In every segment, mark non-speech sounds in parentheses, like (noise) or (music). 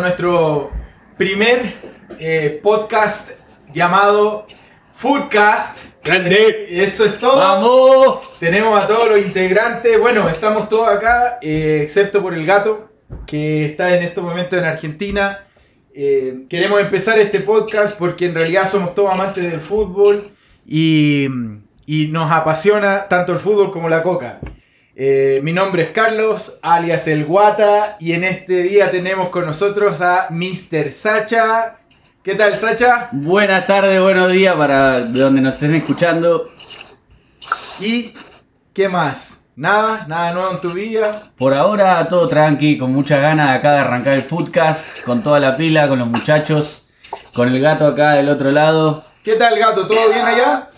a nuestro primer eh, podcast llamado Foodcast. ¡Grande! Eso es todo. ¡Vamos! Tenemos a todos los integrantes. Bueno, estamos todos acá, eh, excepto por el gato, que está en estos momentos en Argentina. Eh, queremos empezar este podcast porque en realidad somos todos amantes del fútbol y, y nos apasiona tanto el fútbol como la coca. Eh, mi nombre es Carlos, alias El Guata, y en este día tenemos con nosotros a Mr. Sacha. ¿Qué tal, Sacha? Buenas tardes, buenos días para donde nos estén escuchando. ¿Y qué más? ¿Nada? ¿Nada nuevo en tu vida? Por ahora todo tranqui, con muchas ganas de acá de arrancar el Foodcast, con toda la pila, con los muchachos, con el gato acá del otro lado. ¿Qué tal, gato? ¿Todo bien allá?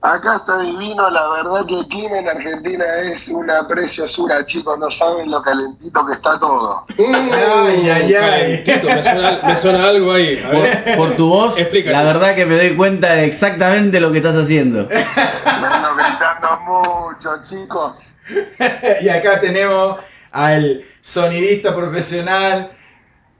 Acá está divino, la verdad que el clima en Argentina es una preciosura, chicos, no saben lo calentito que está todo. Ay, ay, ay. Calentito, me suena, me suena algo ahí. A ver. Por, por tu voz, Explícate. la verdad que me doy cuenta de exactamente lo que estás haciendo. (laughs) Me ando gritando mucho, chicos. y acá tenemos al sonidista profesional,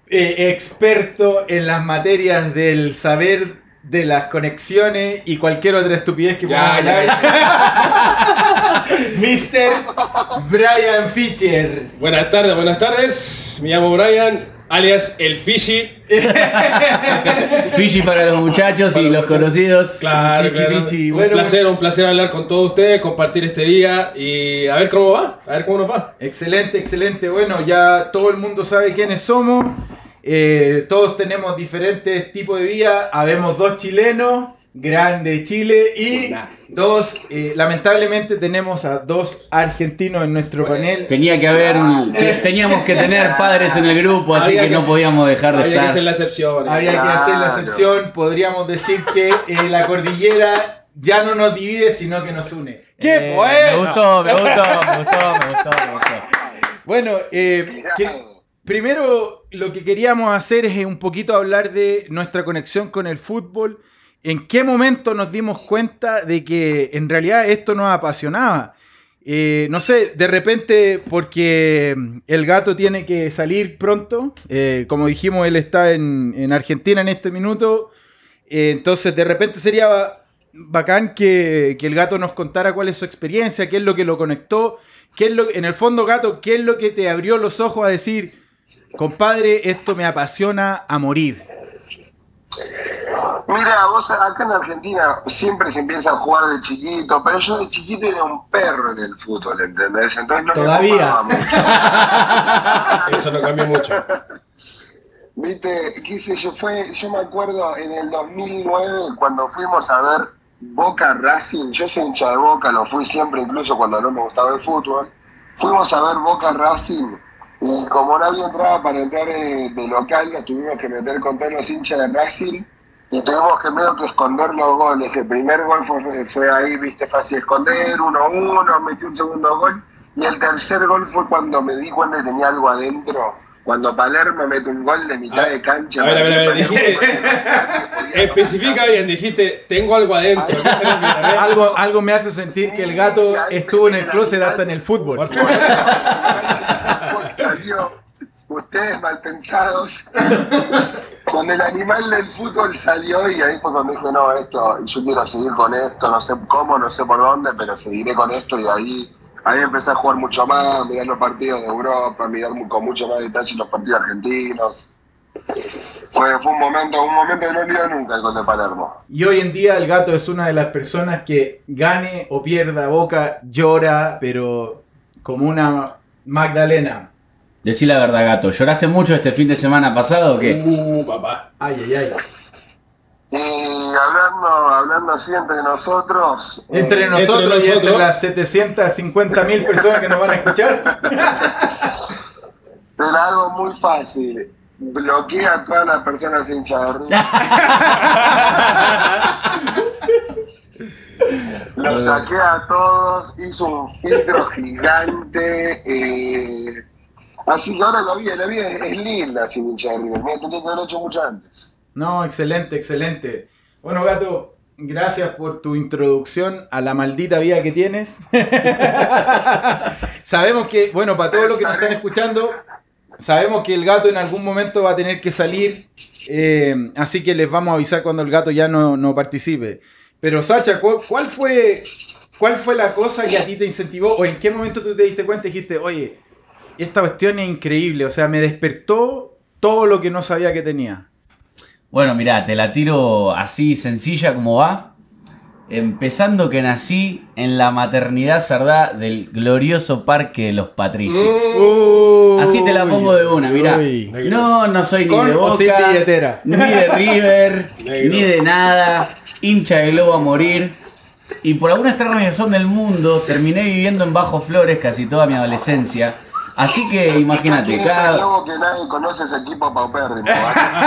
eh, experto en las materias del saber de las conexiones y cualquier otra estupidez que Ya, podamos ya, hablar. (laughs) Mr. Brian Fischer. Buenas tardes, buenas tardes. Me llamo Brian, alias El Fishy. (laughs) Fiji para los muchachos Para y los muchachos. conocidos. Claro. Un Bueno, placer, un placer hablar con todos ustedes, compartir este día y a ver cómo va, a ver cómo nos va. Excelente, excelente. Bueno, ya todo el mundo sabe quiénes somos. Eh, todos tenemos diferentes tipos de vida. Habemos dos chilenos, grande Chile, y dos, eh, lamentablemente tenemos a dos argentinos en nuestro panel. Tenía que haber un, te- (laughs) teníamos que tener padres en el grupo, así Había que que- no podíamos dejar de Había que estar. hacer la excepción. Había que hacer la excepción. Podríamos decir que eh, la cordillera ya no nos divide, sino que nos une. ¡Qué Eh, bueno! Me gustó, me gustó, me gustó, me gustó, me gustó. Bueno, eh, que- primero lo que queríamos hacer es un poquito hablar de nuestra conexión con el fútbol. ¿En qué momento nos dimos cuenta de que en realidad esto nos apasionaba? Eh, no sé, de repente porque el gato tiene que salir pronto. eh, como dijimos, él está en, en Argentina en este minuto. eh, entonces, de repente sería ba- bacán que, que el gato nos contara cuál es su experiencia, qué es lo que lo conectó, qué es lo en el fondo, gato, qué es lo que te abrió los ojos a decir, compadre, esto me apasiona a morir. Mira, vos acá en Argentina siempre se empieza a jugar de chiquito, pero yo de chiquito era un perro en el fútbol, ¿entendés? Entonces no Todavía. me mucho. (laughs) Eso no cambió mucho. Viste, qué sé yo, fue, yo me acuerdo en el 2009 cuando fuimos a ver Boca Racing, yo soy hincha de Boca, lo fui siempre incluso cuando no me gustaba el fútbol, fuimos a ver Boca Racing y como no había entrada para entrar eh, de local, nos tuvimos que meter con todos los hinchas de Racing y tuvimos que medio que esconder los goles. El primer gol fue, fue ahí, viste, fácil esconder, 1-1, metí un segundo gol y el tercer gol fue cuando me di cuenta que tenía algo adentro. Cuando Palermo mete un gol de mitad A ver, de cancha. a ver, a ver, a ver, Palermo- dijiste- (laughs) Especifica bien, dijiste, tengo algo adentro. Algo, algo me hace sentir que el gato estuvo en el closet hasta en el fútbol. (laughs) Salió, ustedes mal pensados. (laughs) Cuando el animal del fútbol salió y ahí fue cuando dije, no, esto, yo quiero seguir con esto, no sé cómo, no sé por dónde, pero seguiré con esto y ahí, ahí empecé a jugar mucho más, mirar los partidos de Europa, mirar con mucho más detalle los partidos argentinos. Fue, fue un momento, un momento que no olvido nunca el gol de Palermo. Y hoy en día el gato es una de las personas que gane o pierda boca, llora, pero como una Magdalena. Decí la verdad, gato. ¿Lloraste mucho este fin de semana pasado o qué? Uh, papá. Ay, ay, ay. Y hablando, hablando así entre nosotros. Entre eh, nosotros y entre nosotros. las 750 mil personas que nos van a escuchar. (laughs) Pero algo muy fácil. Bloquea a todas las personas hinchas de River. (laughs) Los saqué a todos, hizo un filtro gigante. eh, así que ahora la vida, la vida es, linda sin hincha de River. Mira, que haberlo hecho mucho antes. No, excelente, excelente. Bueno, gato, gracias por tu introducción a la maldita vida que tienes. (laughs) sabemos que, bueno, para todos los que nos están escuchando, sabemos que el gato en algún momento va a tener que salir, eh, así que les vamos a avisar cuando el gato ya no, no participe. Pero Sacha, ¿cuál, cuál fue, ¿cuál fue la cosa que a ti te incentivó o en qué momento tú te diste cuenta y dijiste, oye, esta cuestión es increíble, o sea, me despertó todo lo que no sabía que tenía? Bueno, mirá, te la tiro así sencilla como va. Empezando que nací en la maternidad cerdá del glorioso Parque de los Patricios. Uy, Así te la pongo de una, mirá. uy. No, no soy ni ¿Con de Boca, ni de (laughs) River, Negro. ni de nada. Hincha de globo a morir. Y por alguna extraña razón del mundo, terminé viviendo en Bajo Flores casi toda mi adolescencia. Así que imagínate, ¿Quién es el cada... que nadie conoce ese equipo paupérrimo? (laughs)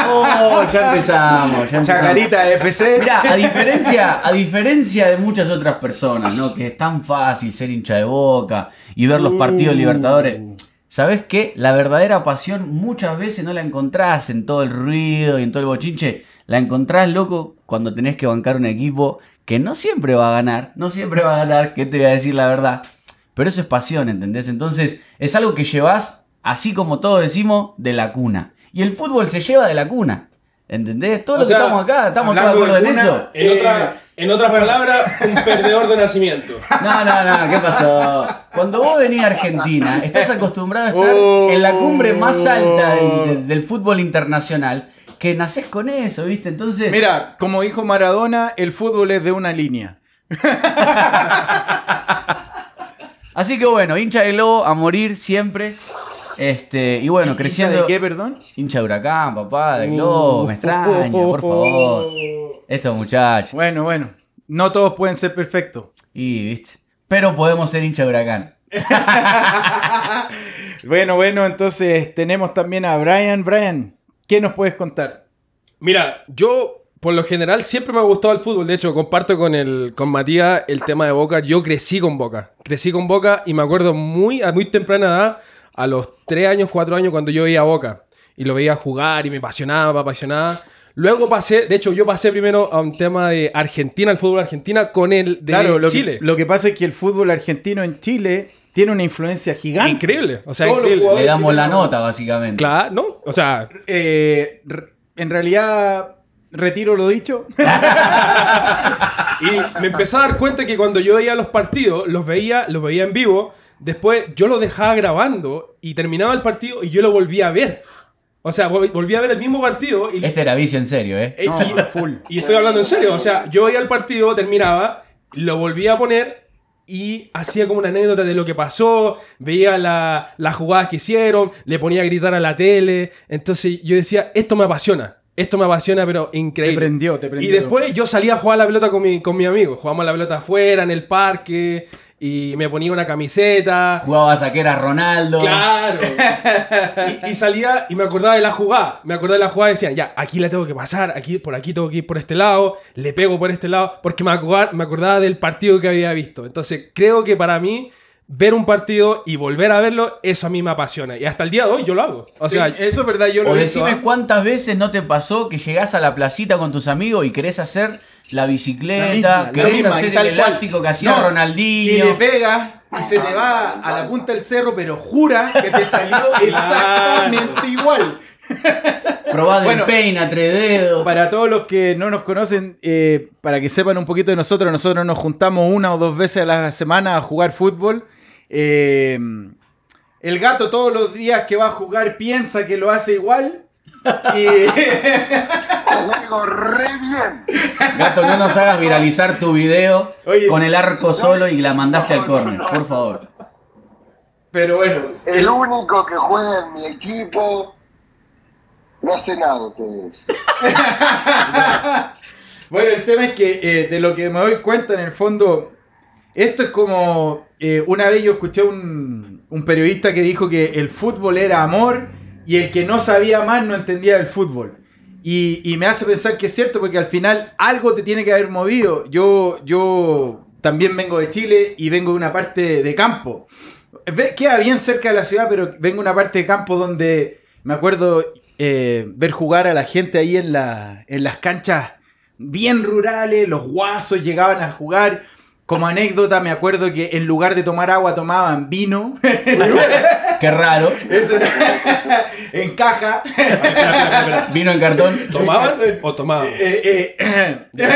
Oh, ya empezamos, ya empezamos. Chacarita FC. Mira, a diferencia, a diferencia de muchas otras personas, ¿no? Que es tan fácil ser hincha de boca y ver los partidos libertadores. ¿Sabes qué? La verdadera pasión muchas veces no la encontrás en todo el ruido y en todo el bochinche. La encontrás, loco, cuando tenés que bancar un equipo que no siempre va a ganar. No siempre va a ganar, que te voy a decir la verdad. Pero eso es pasión, ¿entendés? Entonces, es algo que llevas, así como todos decimos, de la cuna. Y el fútbol se lleva de la cuna. ¿Entendés? Todos los que estamos acá, estamos todos de acuerdo en eso. En, Eh, otra- en otras palabras, un perdedor de nacimiento. (laughs) No, no, no, ¿qué pasó? Cuando vos venís a Argentina, estás acostumbrado a estar Oh. en la cumbre más alta del, del- del fútbol internacional, que nacés con eso, ¿viste? Entonces, Mira, como dijo Maradona, el fútbol es de una línea. (laughs) así que bueno, hincha de globo a morir siempre. Este, y bueno, creciendo. ¿Hincha ¿De qué, perdón? Hincha de huracán, papá, de globo, me extraña, por favor. Estos muchachos. Bueno, bueno. No todos pueden ser perfectos. Y, ¿viste? Pero podemos ser hincha de huracán. (laughs) Bueno, bueno, entonces tenemos también a Brian. Brian, ¿qué nos puedes contar? Mira, yo por lo general siempre me ha gustado el fútbol. De hecho, comparto con, el, con Matías el tema de Boca. Yo crecí con Boca. Crecí con Boca y me acuerdo muy, a muy temprana edad, a los 3 años, 4 años, cuando yo veía a Boca. Y lo veía jugar y me apasionaba, me apasionaba. Luego pasé, de hecho, yo pasé primero a un tema de Argentina, el fútbol argentina, con el de claro, lo Chile. Que, lo que pasa es que el fútbol argentino en Chile tiene una influencia gigante. Increíble. O sea, increíble. Le damos la nota, básicamente. Claro, ¿no? O sea, Eh, en realidad, retiro lo dicho. (laughs) Y me empecé a dar cuenta que cuando yo veía los partidos, los veía, los veía en vivo, después yo lo dejaba grabando y terminaba el partido y yo lo volvía a ver. O sea, vol- volví a ver el mismo partido y, Este era vicio en serio, ¿eh? e- No, y- full. y estoy hablando en serio. O sea, yo veía el partido, terminaba, lo volvía a poner y hacía como una anécdota de lo que pasó, veía la- las jugadas que hicieron, le ponía a gritar a la tele. Entonces yo decía, esto me apasiona. Esto me apasiona, pero increíble. Te prendió, te prendió. Y después yo salía a jugar a la pelota con mi, con mi amigo. Jugábamos la pelota afuera, en el parque, y me ponía una camiseta. Jugabas a que era Ronaldo. Claro. (laughs) y, y salía y me acordaba de la jugada. Me acordaba de la jugada y decía, ya, aquí la tengo que pasar, aquí, por aquí tengo que ir por este lado, le pego por este lado, porque me acordaba, me acordaba del partido que había visto. Entonces creo que para mí, ver un partido y volver a verlo, eso a mí me apasiona. Y hasta el día de hoy yo lo hago. O sea, Sí, eso es verdad, yo lo O decime ¿ah? cuántas veces no te pasó que llegás a la placita con tus amigos y querés hacer la La bicicleta, misma, la querés misma, hacer el cual. elástico que hacía No, Y Ronaldinho. le pega y se te va a la punta del cerro, pero jura que te salió (laughs) exactamente igual. (laughs) Probá Bueno. del peine a tres dedos. Para todos los que no nos conocen, eh, para que sepan un poquito de nosotros, nosotros nos juntamos una o dos veces a la semana a jugar fútbol. Eh, el gato todos los días que va a jugar piensa que lo hace igual. (laughs) Y Juego re bien. Gato, no nos hagas viralizar tu video Oye, con el arco solo y la mandaste al córner, no. por favor. pero bueno, El único que juega en mi equipo. No hace nada ustedes. (laughs) Bueno, el tema es que eh, de lo que me doy cuenta en el fondo, esto es como, eh, una vez yo escuché un, un periodista que dijo que el fútbol era amor y el que no sabía más no entendía el fútbol. Y, y me hace pensar que es cierto porque al final algo te tiene que haber movido. Yo, yo también vengo de Chile y vengo de una parte de campo. Queda bien cerca de la ciudad, pero vengo de una parte de campo donde me acuerdo eh, ver jugar a la gente ahí en, la, en las canchas bien rurales, los guasos llegaban a jugar como anécdota, me acuerdo que en lugar de tomar agua tomaban vino. (laughs) Qué raro. Eso en caja. Vino en cartón. ¿Tomaban o tomaban? Eh, eh, (laughs)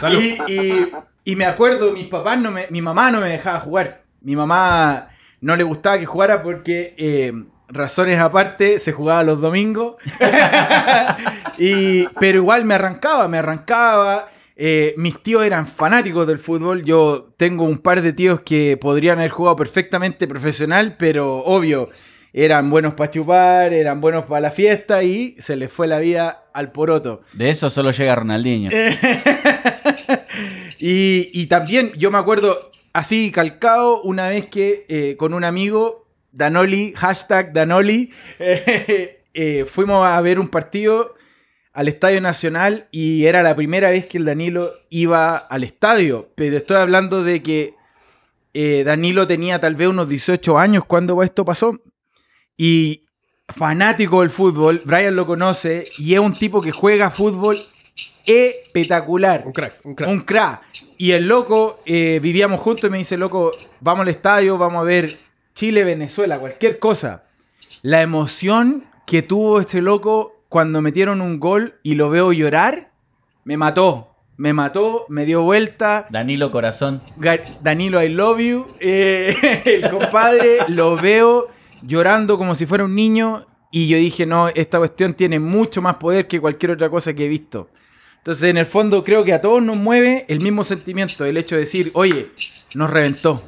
Salud. y, y- y me acuerdo, mis papás no me, mi mamá no me dejaba jugar. Mi mamá no le gustaba que jugara porque eh, razones aparte se jugaba los domingos. (laughs) y, pero igual me arrancaba, me arrancaba. Eh, mis tíos eran fanáticos del fútbol. Yo tengo un par de tíos que podrían haber jugado perfectamente profesional, pero obvio, eran buenos para chupar, eran buenos para la fiesta y se les fue la vida al poroto. De eso solo llega Ronaldinho. (laughs) y, y también yo me acuerdo así calcado una vez que eh, con un amigo, Danoli, hashtag Danoli, (laughs) eh, eh, fuimos a ver un partido al Estadio Nacional y era la primera vez que el Danilo iba al estadio. Pero estoy hablando de que eh, Danilo tenía tal vez unos 18 años cuando esto pasó. Y fanático del fútbol, Brian lo conoce y es un tipo que juega fútbol espectacular. Un crack, un crack. Un crack. Y el loco, eh, vivíamos juntos y me dice, loco, vamos al estadio, vamos a ver Chile, Venezuela, cualquier cosa. La emoción que tuvo este loco cuando metieron un gol y lo veo llorar, me mató. Me mató, me dio vuelta. Danilo Corazón. Danilo, I love you. Eh, (laughs) el compadre lo veo llorando como si fuera un niño. Y yo dije, no, esta cuestión tiene mucho más poder que cualquier otra cosa que he visto. Entonces, en el fondo, creo que a todos nos mueve el mismo sentimiento, el hecho de decir, oye, nos reventó.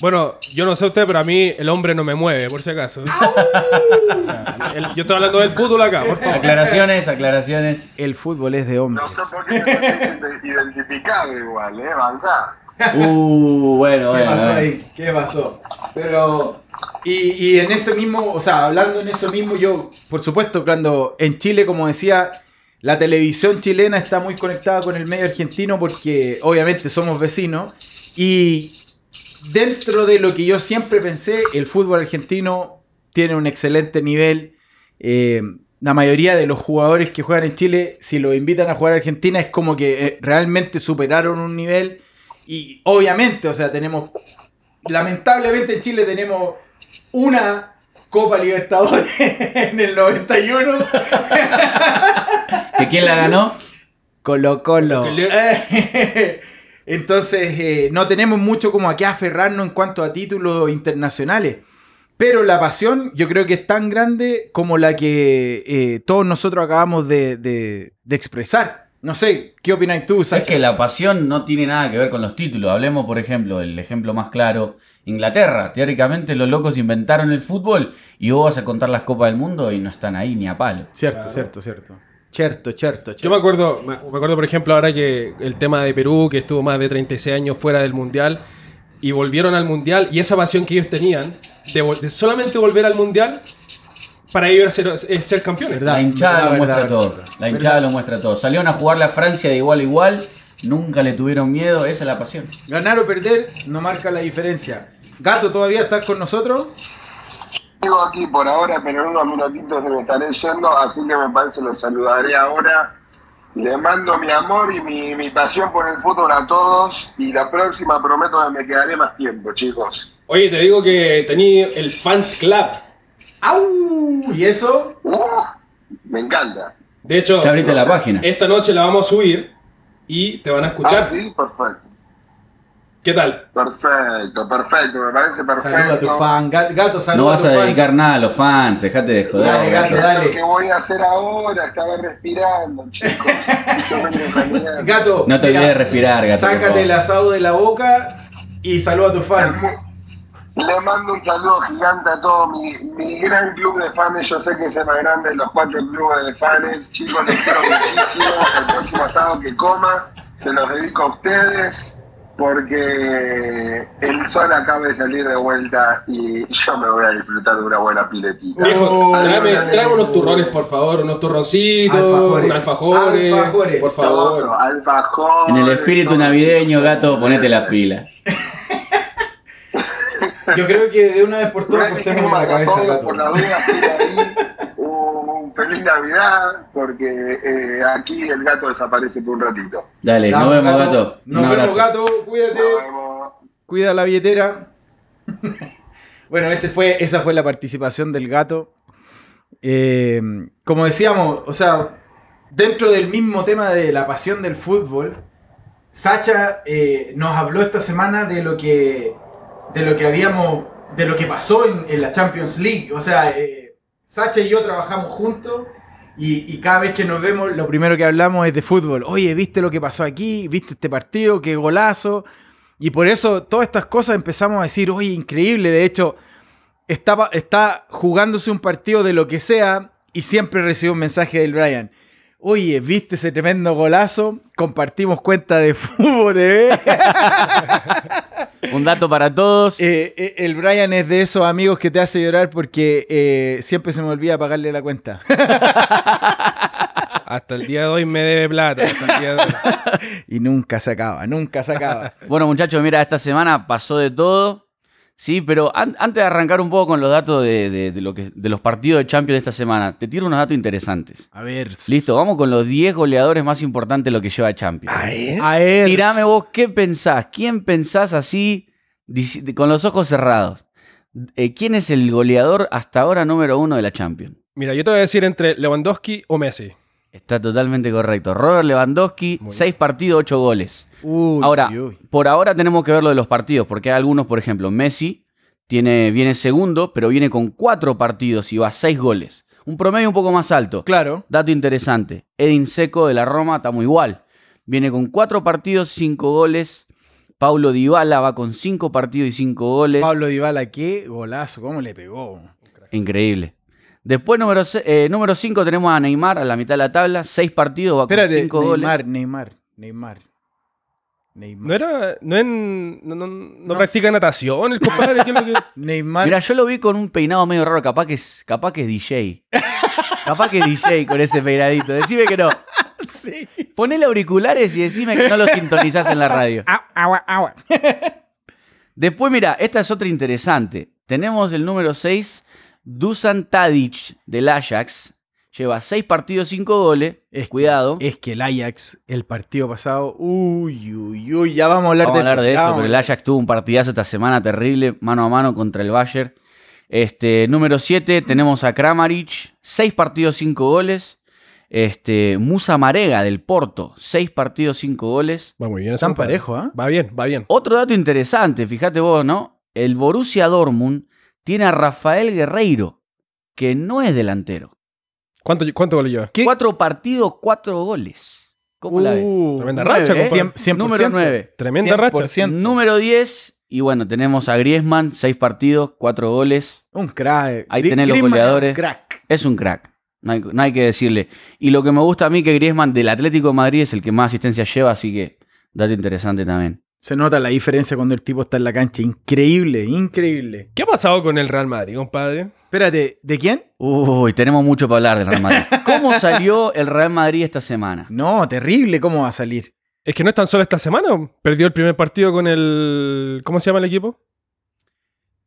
Bueno, yo no sé usted, pero a mí el hombre no me mueve, por si acaso. O sea, el- yo estoy hablando del fútbol acá, por favor. Aclaraciones, aclaraciones. El fútbol es de hombres. No sé por qué sentís identificado igual, ¿eh? Uh, bueno, ¿Qué bueno. pasó bueno. ahí? ¿Qué pasó? Pero. Y, y en ese mismo, o sea, hablando en eso mismo, yo, por supuesto, cuando en Chile, como decía, la televisión chilena está muy conectada con el medio argentino porque obviamente somos vecinos. Y dentro de lo que yo siempre pensé, el fútbol argentino tiene un excelente nivel. Eh, la mayoría de los jugadores que juegan en Chile, si los invitan a jugar a Argentina, es como que eh, realmente superaron un nivel. Y obviamente, o sea, tenemos. Lamentablemente en Chile tenemos una Copa Libertadores (laughs) en el 91. ¿Que quién la ganó? Colo Colo. Entonces, eh, no tenemos mucho como a qué aferrarnos en cuanto a títulos internacionales. Pero la pasión yo creo que es tan grande como la que eh, todos nosotros acabamos de, de- de expresar. No sé, ¿qué opinas tú, Es Sacha? que la pasión no tiene nada que ver con los títulos. Hablemos, por ejemplo, el ejemplo más claro. Inglaterra, teóricamente los locos inventaron el fútbol y vos vas a contar las Copas del Mundo y no están ahí ni a palo. Cierto, cierto, cierto. Cierto, cierto, Yo me acuerdo, me acuerdo, por ejemplo, ahora que el tema de Perú, que estuvo más de 36 años fuera del Mundial, y volvieron al Mundial, y esa pasión que ellos tenían de, de solamente volver al Mundial, para ellos era ser, ser campeones. Verdad. La hinchada verdad, lo muestra verdad, todo. verdad. La hinchada lo muestra todo. Salieron a jugarle a Francia de igual a igual. Nunca le tuvieron miedo. Esa es la pasión. Ganar o perder no marca la diferencia. Gato, ¿todavía estás con nosotros? Sigo aquí por ahora, pero en unos minutitos me estaré yendo, así que me parece lo saludaré ahora. Le mando mi amor y mi, mi pasión por el fútbol a todos y la próxima prometo que me quedaré más tiempo, chicos. Oye, te digo que tenía el Fans Club. ¡Au! ¿Y eso? Uh, me encanta. De hecho, Ya abriste no la sé. página. esta noche la vamos a subir y te van a escuchar. Ah, sí, perfecto. ¿Qué tal? Perfecto, perfecto, me parece perfecto. Saluda a tu fan. Gato, saluda No vas a fan. dedicar nada a los fans. Dejate de joder. Dale, gato, gato. dale. Lo que voy a hacer ahora, estaba respirando, chicos. Yo. (laughs) Gato, No te olvides de respirar, gato. Sácate el asado de la boca y saluda a tus fans. Le mando un saludo gigante a todo mi, mi gran club de fans. Yo sé que es el más grande de los cuatro clubes de fans. Chicos, les quiero muchísimo. El próximo asado que coma se los dedico a ustedes porque el sol acaba de salir de vuelta y (laughs) yo me voy a disfrutar de una buena piletita. Viejo, tráeme, unos turrones, por favor, unos turroncitos, Alfajores. unos alfajores, Alfajores. por Todo, favor. alfajores, En el espíritu todo, navideño, gato, ponete la (laughs) pila. Yo creo que de una vez por todas cortémosle la cabeza gato. por la duda, estoy ahí. Feliz Navidad, porque eh, aquí el gato desaparece por un ratito. Dale, nos vemos, gato. Nos Un vemos, gato. Cuídate. Nos vemos. Cuida la billetera. (laughs) bueno, ese fue, esa fue la participación del gato. Eh, como decíamos, o sea, dentro del mismo tema de la pasión del fútbol, Sacha eh, nos habló esta semana de lo que, de lo que habíamos, de lo que pasó en, en la Champions League. O sea, eh, Sacha y yo trabajamos juntos. Y, y cada vez que nos vemos, lo primero que hablamos es de fútbol. Oye, ¿viste lo que pasó aquí? ¿Viste este partido? ¡Qué golazo! Y por eso todas estas cosas empezamos a decir, oye, increíble. De hecho, estaba, está jugándose un partido de lo que sea y siempre recibo un mensaje del Brian. Oye, ¿viste ese tremendo golazo? Compartimos cuenta de (laughs) fútbol TV. (laughs) Un dato para todos. Eh, eh, el Brian es de esos amigos que te hace llorar porque eh, siempre se me olvida pagarle la cuenta. (laughs) Hasta el día de hoy me debe plata. hasta el día de hoy. y nunca se acaba, nunca se acaba. Bueno, muchachos, mira, esta semana pasó de todo. Sí, pero an- antes de arrancar un poco con los datos de, de- de lo que, de los partidos de Champions de esta semana, te tiro unos datos interesantes. A ver. Listo, vamos con los 10 goleadores más importantes de lo que lleva Champions. A ver. Tirame vos, ¿qué pensás? ¿Quién pensás así, con los ojos cerrados? Eh, ¿Quién es el goleador hasta ahora número uno de la Champions? Mira, yo te voy a decir entre Lewandowski o Messi. Está totalmente correcto. Robert Lewandowski, Muy bien. 6 partidos, 8 goles. Uy, Ahora, uy, por ahora tenemos que ver lo de los partidos, porque hay algunos, por ejemplo, Messi tiene, viene segundo, pero viene con 4 partidos y va 6 goles. Un promedio un poco más alto. Claro. Dato interesante, Edin Seco de la Roma está muy igual. Viene con 4 partidos, 5 goles. Paulo Dybala va con 5 partidos y 5 goles. Pablo Dybala, qué golazo, cómo le pegó. Increíble. Después, número 5, tenemos a Neymar a la mitad de la tabla. 6 partidos, va con 5 goles. Neymar, Neymar, Neymar. Neymar. No era. No, en, no, no- no practica natación, el compadre. ¿qué es lo que- (laughs) Neymar. Mira, yo lo vi con un peinado medio raro, capaz que es, capaz que es DJ. capaz que es DJ con ese peinadito. Decime que no. (laughs) sí. Ponele auriculares y decime que no lo sintonizás en la radio. Agua, agua. (laughs) Después, mira, esta es otra interesante. Tenemos el número 6, Dusan Tadic del Ajax. Lleva 6 partidos, 5 goles. Es que- Cuidado. Es que el Ajax, el partido pasado, uy, uy, uy, ya vamos a hablar Vamos a de hablar de eso, a el. Ajax tuvo un partidazo esta semana terrible, mano a mano contra el Bayern. Este, número 7, tenemos a Kramaric, 6 partidos, 5 goles. Este, Musa Marega del Porto, 6 partidos, 5 goles. Va muy bien. compadre. parejo, ¿ah? Va bien, va bien. Otro dato interesante, fíjate vos, ¿no? El Borussia Dortmund tiene a Rafael Guerreiro, que no es delantero. ¿Cuánto, cuánto gol lleva? ¿Qué? 4 partidos, 4 goles. ¿Cómo la ves? Uh, Tremenda racha, ¿eh? compadre. Cien- 100%. Número 9. Tremenda racha. 100%. Número 10. Y bueno, tenemos a Griezmann, 6 partidos, 4 goles. Un crack. Ahí tenés los Griezmann es un goleadores. Crack. Es un crack. No hay, no hay que decirle. Y lo que me gusta a mí que Griezmann del Atlético de Madrid es el que más asistencia lleva, así que dato interesante también. Se nota la diferencia cuando el tipo está en la cancha. Increíble, increíble. ¿Qué ha pasado con el Real Madrid, compadre? Espérate, ¿de quién? Uy, tenemos mucho para hablar del Real Madrid. (laughs) ¿Cómo salió el Real Madrid esta semana? No, terrible, ¿cómo va a salir? Es que no es tan solo esta semana. Perdió el primer partido con el. ¿Cómo se llama el equipo?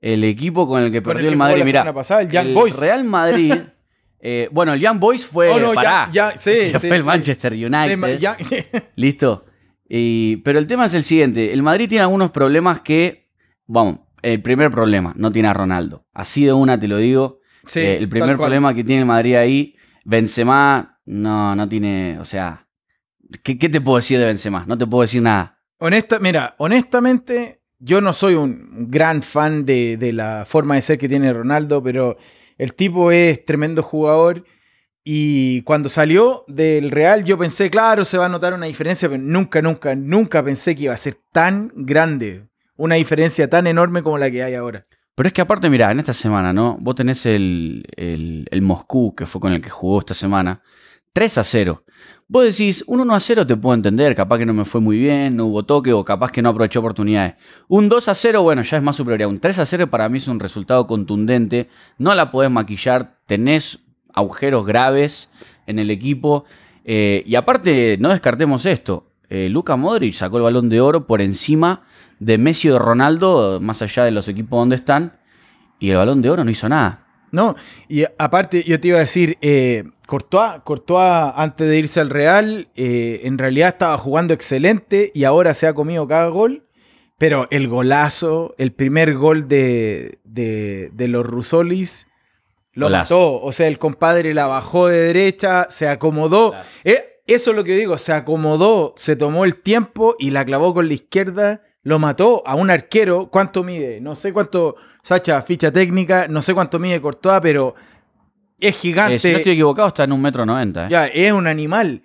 El equipo con el que perdió el el, Madrid, la mira. semana pasada, el Young el Boys. Real Madrid. (laughs) eh, bueno, el Young Boys fue. Oh, no, pará, ya- ya- sí, (laughs) ese sí, fue el sí. Manchester United. Listo. Y- pero el tema es el siguiente. El Madrid tiene algunos problemas que. Vamos, el primer problema, no tiene a Ronaldo. Así de una te lo digo. Sí, Eh, el primer problema que tiene el Madrid ahí, Benzema, no, no tiene. O sea. ¿qué, qué te puedo decir de Benzema? No te puedo decir nada. Honesta, mira, honestamente, yo no soy un gran fan de, de la forma de ser que tiene Ronaldo, pero el tipo es tremendo jugador. Y cuando salió del Real, yo pensé, claro, se va a notar una diferencia, pero nunca, nunca, nunca pensé que iba a ser tan grande. Una diferencia tan enorme como la que hay ahora. Pero es que aparte, mira, en esta semana, ¿no? Vos tenés el, el, el Moscú, que fue con el que jugó esta semana, 3 a 0. Vos decís, un 1 a 0 te puedo entender, capaz que no me fue muy bien, no hubo toque o capaz que no aprovechó oportunidades. Un 2 a 0, bueno, ya es más superioridad. Un 3 a 0 para mí es un resultado contundente, no la podés maquillar, tenés agujeros graves en el equipo. eh, y aparte, no descartemos esto, eh, Luka Modric sacó el balón de oro por encima de Messi o de Ronaldo, más allá de los equipos donde están, y el balón de oro no hizo nada. No, y aparte yo te iba a decir, eh, Courtois, Courtois antes de irse al Real, eh, en realidad estaba jugando excelente y ahora se ha comido cada gol, pero el golazo, el primer gol de, de, de los Rusolis, lo Golazo. mató. O sea, el compadre la bajó de derecha, se acomodó. Claro. Eh, eso es lo que digo, se acomodó, se tomó el tiempo y la clavó con la izquierda, lo mató a un arquero. ¿Cuánto mide? No sé cuánto, Sacha, ficha técnica, no sé cuánto mide Courtois, pero es Eh, gigante. si no estoy equivocado, está en un metro noventa. ¿eh? Ya, es un animal.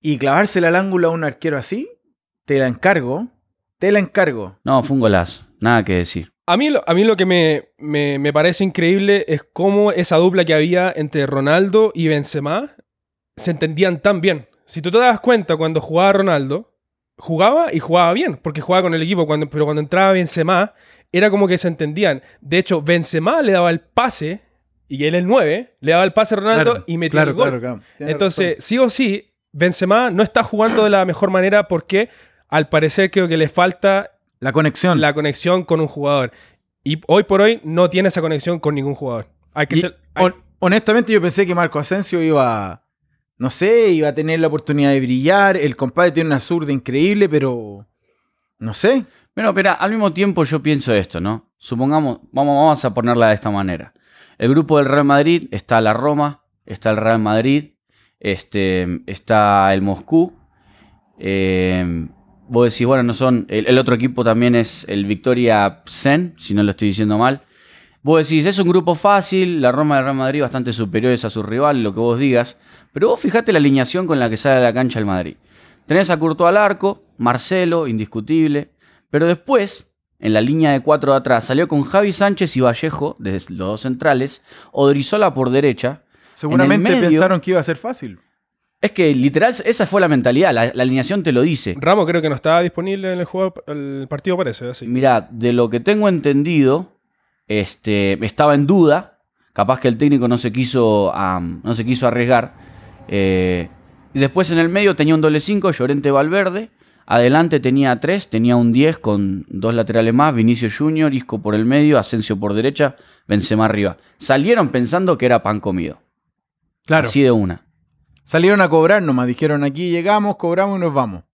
Y clavársela al ángulo a un arquero así, te la encargo. Te la encargo. No, fue un golazo. Nada que decir. A mí, lo- a mí lo que me, me- me parece increíble es cómo esa dupla que había entre Ronaldo y Benzema se entendían tan bien. Si tú te das cuenta, cuando jugaba Ronaldo, jugaba y jugaba bien, porque jugaba con el equipo, cuando, pero cuando entraba Benzema, era como que se entendían. De hecho, Benzema le daba el pase, y él el 9, le daba el pase a Ronaldo Claro, y metía claro, el gol. claro, Entonces, razón. sí o sí, Benzema no está jugando de la mejor manera porque al parecer creo que le falta la conexión. la conexión con un jugador. Y hoy por hoy no tiene esa conexión con ningún jugador. Hay que Y, ser. hay- honestamente, yo pensé que Marco Asensio iba. No sé, iba a tener la oportunidad de brillar. El compadre tiene una zurda increíble, pero. No sé. Bueno, pero al mismo tiempo yo pienso esto, ¿no? Supongamos, vamos, vamos a ponerla de esta manera. El grupo del Real Madrid está la Roma, está el Real Madrid, este, está el Moscú. eh, vos decís, bueno, no son. El, el otro equipo también es el Victoria Zen, si no lo estoy diciendo mal. Vos decís, es un grupo fácil, la Roma y el Real Madrid bastante superiores a su rival, lo que vos digas. Pero vos fijate la alineación con la que sale a la cancha el Madrid. Tenés a Courtois al arco, Marcelo, indiscutible. Pero después, en la línea de cuatro de atrás, salió con Javi Sánchez y Vallejo, desde los dos centrales, Odrizola por derecha. Seguramente medio- pensaron que iba a ser fácil. Es que literal, esa fue la mentalidad, la, la alineación te lo dice. Ramos creo que no estaba disponible en el, juego, el partido, parece. Así. Mirá, de lo que tengo entendido, este, estaba en duda. Capaz que el técnico no se quiso, no se quiso arriesgar. Eh, y después en el medio tenía un doble 5, Llorente Valverde. Adelante tenía 3, tenía un 10 con dos laterales más, Vinicio Junior, Isco por el medio, Asensio por derecha, Benzema arriba. Salieron pensando que era pan comido. Claro. Así de una. Salieron a cobrar nomás. Dijeron aquí llegamos, cobramos y nos vamos.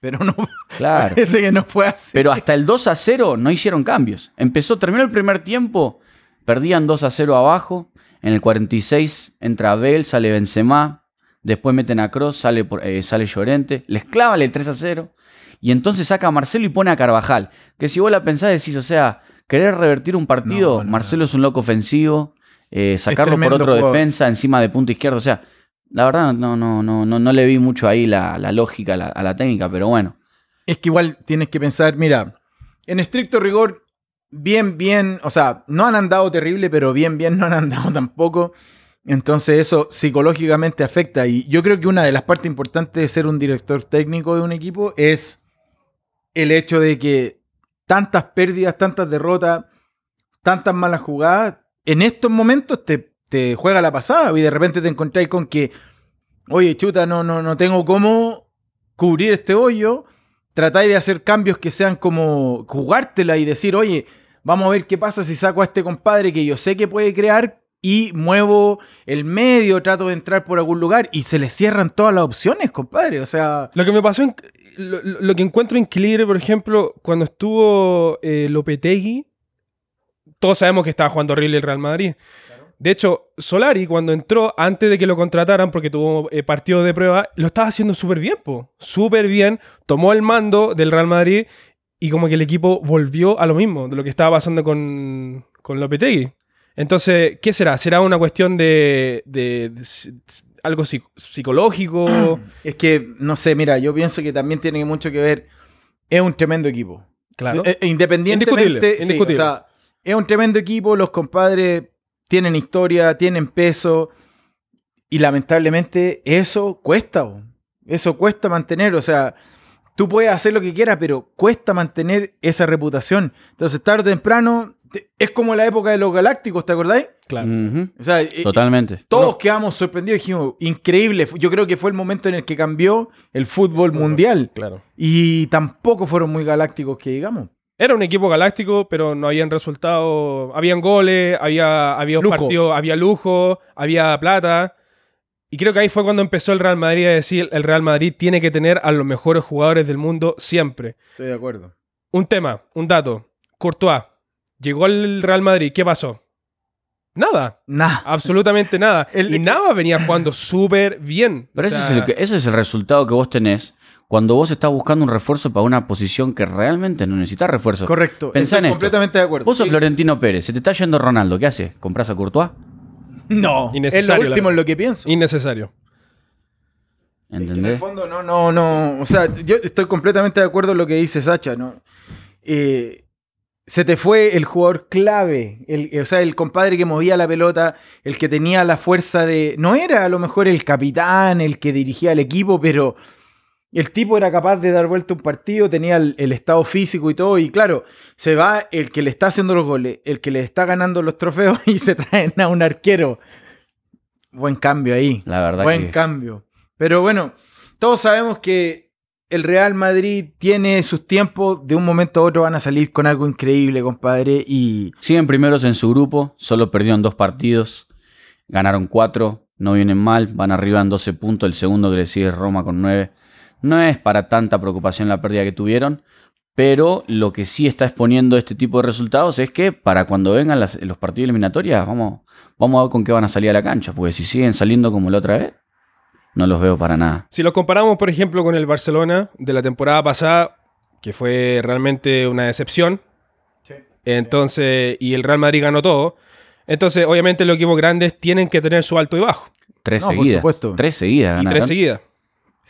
Pero no. Claro. (laughs) Parece que no fue así. Pero hasta el 2 a 0 no hicieron cambios. Empezó, terminó el primer tiempo, perdían 2 a 0 abajo. En el 46 entra Bell, sale Benzema. Después meten a Cross, sale, por- eh, sale Llorente. Les clava el 3 a 0. Y entonces saca a Marcelo y pone a Carvajal. Que si vos la pensás, decís, o sea, querer revertir un partido, No, no, Marcelo es un loco ofensivo. eh, sacarlo por otro jugador. defensa encima de punto izquierdo. O sea, la verdad no, no, no, no, no le vi mucho ahí la, la lógica a la, técnica, pero bueno. Es que igual tienes que pensar, mira, en estricto rigor, bien, bien, o sea, no han andado terrible, pero bien, bien no han (laughs) andado tampoco. Entonces eso psicológicamente afecta. Y yo creo que una de las partes importantes de ser un director técnico de un equipo es el hecho de que tantas pérdidas, tantas derrotas, tantas malas jugadas, en estos momentos te, te juega la pasada y de repente te encontráis con que, oye, chuta, no, no, no tengo cómo cubrir este hoyo. Tratáis de hacer cambios que sean como jugártela y decir, oye, vamos a ver qué pasa si saco a este compadre que yo sé que puede crear y muevo el medio, trato de entrar por algún lugar y se le cierran todas las opciones, compadre. O sea, Lo que me pasó, en- lo, que encuentro increíble, por ejemplo, cuando estuvo eh, Lopetegui, todos sabemos que estaba jugando horrible el Real Madrid. De hecho, Solari, cuando entró, antes de que lo contrataran, porque tuvo eh, partido de prueba, lo estaba haciendo súper bien, po. Súper bien. Tomó el mando del Real Madrid y como que el equipo volvió a lo mismo, de lo que estaba pasando con, con Lopetegui. Entonces, ¿qué será? ¿Será una cuestión de, de- algo psic- psicológico? (clears throat) es que, no sé, mira, yo pienso que también tiene mucho que ver. Es un tremendo equipo. claro. Eh, eh, independientemente, Indiscutible, sí, indiscutible. o sea, es un tremendo equipo, los compadres tienen historia, tienen peso y lamentablemente eso cuesta, eso cuesta mantener, o sea, tú puedes hacer lo que quieras, pero cuesta mantener esa reputación. Entonces, tarde o temprano, te- es como la época de los galácticos, ¿te acordáis? claro. O sea, eh, Totalmente. todos quedamos sorprendidos, dijimos, increíble, yo creo que fue el momento en el que cambió el fútbol mundial Claro. y tampoco fueron muy galácticos que digamos. Era un equipo galáctico, pero no habían resultados. Habían goles, había, había un Lujo. partido, había lujo, había plata. Y creo que ahí fue cuando empezó el Real Madrid a decir: el Real Madrid tiene que tener a los mejores jugadores del mundo siempre. Estoy de acuerdo. Un tema, un dato. Courtois llegó al Real Madrid. ¿Qué pasó? Nada. Nah. Absolutamente nada. (laughs) El- y Nava venía jugando súper bien. Pero O ese, es el, ese es el resultado que vos tenés cuando vos estás buscando un refuerzo para una posición que realmente no necesitas refuerzo. Correcto. Pensá Estoy en esto. completamente de acuerdo. Vos sos Sí. Florentino Pérez, se te está yendo Ronaldo, ¿qué haces? ¿Comprás a Courtois? No. Es lo Innecesario, la último en verdad. lo que pienso. Innecesario. En el ¿Entendés? fondo, no, no, no. O sea, yo estoy completamente de acuerdo en lo que dice Sacha, ¿no? Eh, se te fue el jugador clave, el, o sea, el compadre que movía la pelota, el que tenía la fuerza de. No era a lo mejor el capitán, el que dirigía el equipo, pero el tipo era capaz de dar vuelta un partido, tenía el, el estado físico y todo, y claro, se va el que le está haciendo los goles, el que le está ganando los trofeos (laughs) y se traen a un arquero. Buen cambio ahí. La verdad Buen que- cambio. Pero bueno, todos sabemos que el Real Madrid tiene sus tiempos, de un momento a otro van a salir con algo increíble, compadre, y Siguen primeros en su grupo, solo perdieron dos partidos, ganaron cuatro, no vienen mal, van arriba en 12 puntos, el segundo que le sigue es Roma con 9. No es para tanta preocupación la pérdida que tuvieron, pero lo que sí está exponiendo este tipo de resultados es que para cuando vengan las- los partidos eliminatorios, vamos, vamos a ver con qué van a salir a la cancha, porque si siguen saliendo como la otra vez, no los veo para nada. Si los comparamos, por ejemplo, con el Barcelona de la temporada pasada, que fue realmente una decepción, entonces, y el Real Madrid ganó todo, entonces, obviamente, los equipos grandes tienen que tener su alto y bajo, Tres No, por seguidas. supuesto. Tres seguidas. y tres seguidas.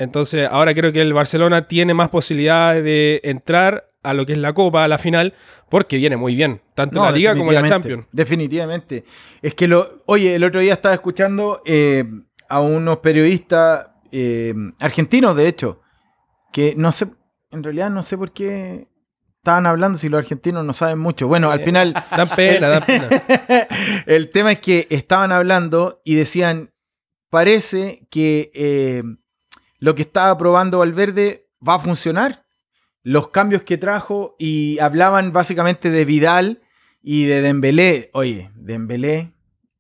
Entonces, ahora creo que el Barcelona tiene más posibilidades de entrar a lo que es la Copa, a la final, porque viene muy bien, tanto en la Liga como en la Champions. Definitivamente. Es que lo. Oye, el otro día estaba escuchando eh, a unos periodistas eh, argentinos, de hecho, que no sé. En realidad no sé por qué estaban hablando si los argentinos no saben mucho. Bueno, al final. (laughs) Dan pena, dan pena. (laughs) el tema es que estaban hablando y decían, parece que eh, lo que estaba probando Valverde va a funcionar. Los cambios que trajo y hablaban básicamente de Vidal y de Dembélé. Oye, Dembélé...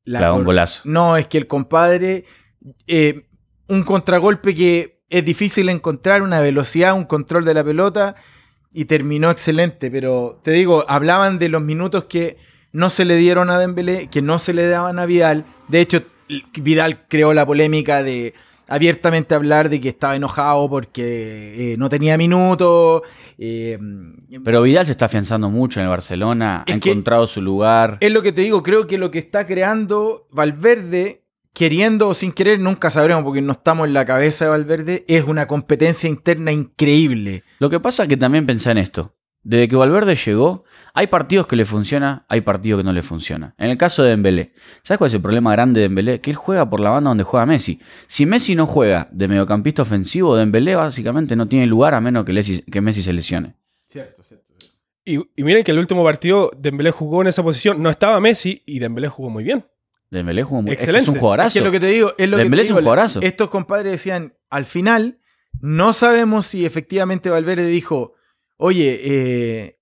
la Clavó un golazo. No, es que el compadre... eh, un contragolpe que es difícil encontrar, una velocidad, un control de la pelota y terminó excelente, pero te digo, hablaban de los minutos que no se le dieron a Dembélé, que no se le daban a Vidal. De hecho, Vidal creó la polémica de abiertamente hablar de que estaba enojado porque eh, no tenía minutos. eh, Pero Vidal se está afianzando mucho en el Barcelona, ha encontrado su lugar. es lo que te digo, creo que lo que está creando Valverde, queriendo o sin querer, nunca sabremos porque no estamos en la cabeza de Valverde, es una competencia interna increíble. Lo que pasa es que también pensá en esto. Desde que Valverde llegó, hay partidos que le funciona, hay partidos que no le funciona. En el caso de Dembélé, ¿sabes cuál es el problema grande de Dembélé? Que él juega por la banda donde juega Messi. Si Messi no juega de mediocampista ofensivo, Dembélé básicamente no tiene lugar a menos que, Lesi- que Messi se lesione. Cierto, cierto. Y, y miren que el último partido Dembélé jugó en esa posición, no estaba Messi y Dembélé jugó muy bien. Dembélé jugó muy es que Excelente. Es un Es jugadorazo. que lo que te digo, es lo que Dembélé te es un jugadorazo. Estos compadres decían, al final, no sabemos si efectivamente Valverde dijo, oye, eh,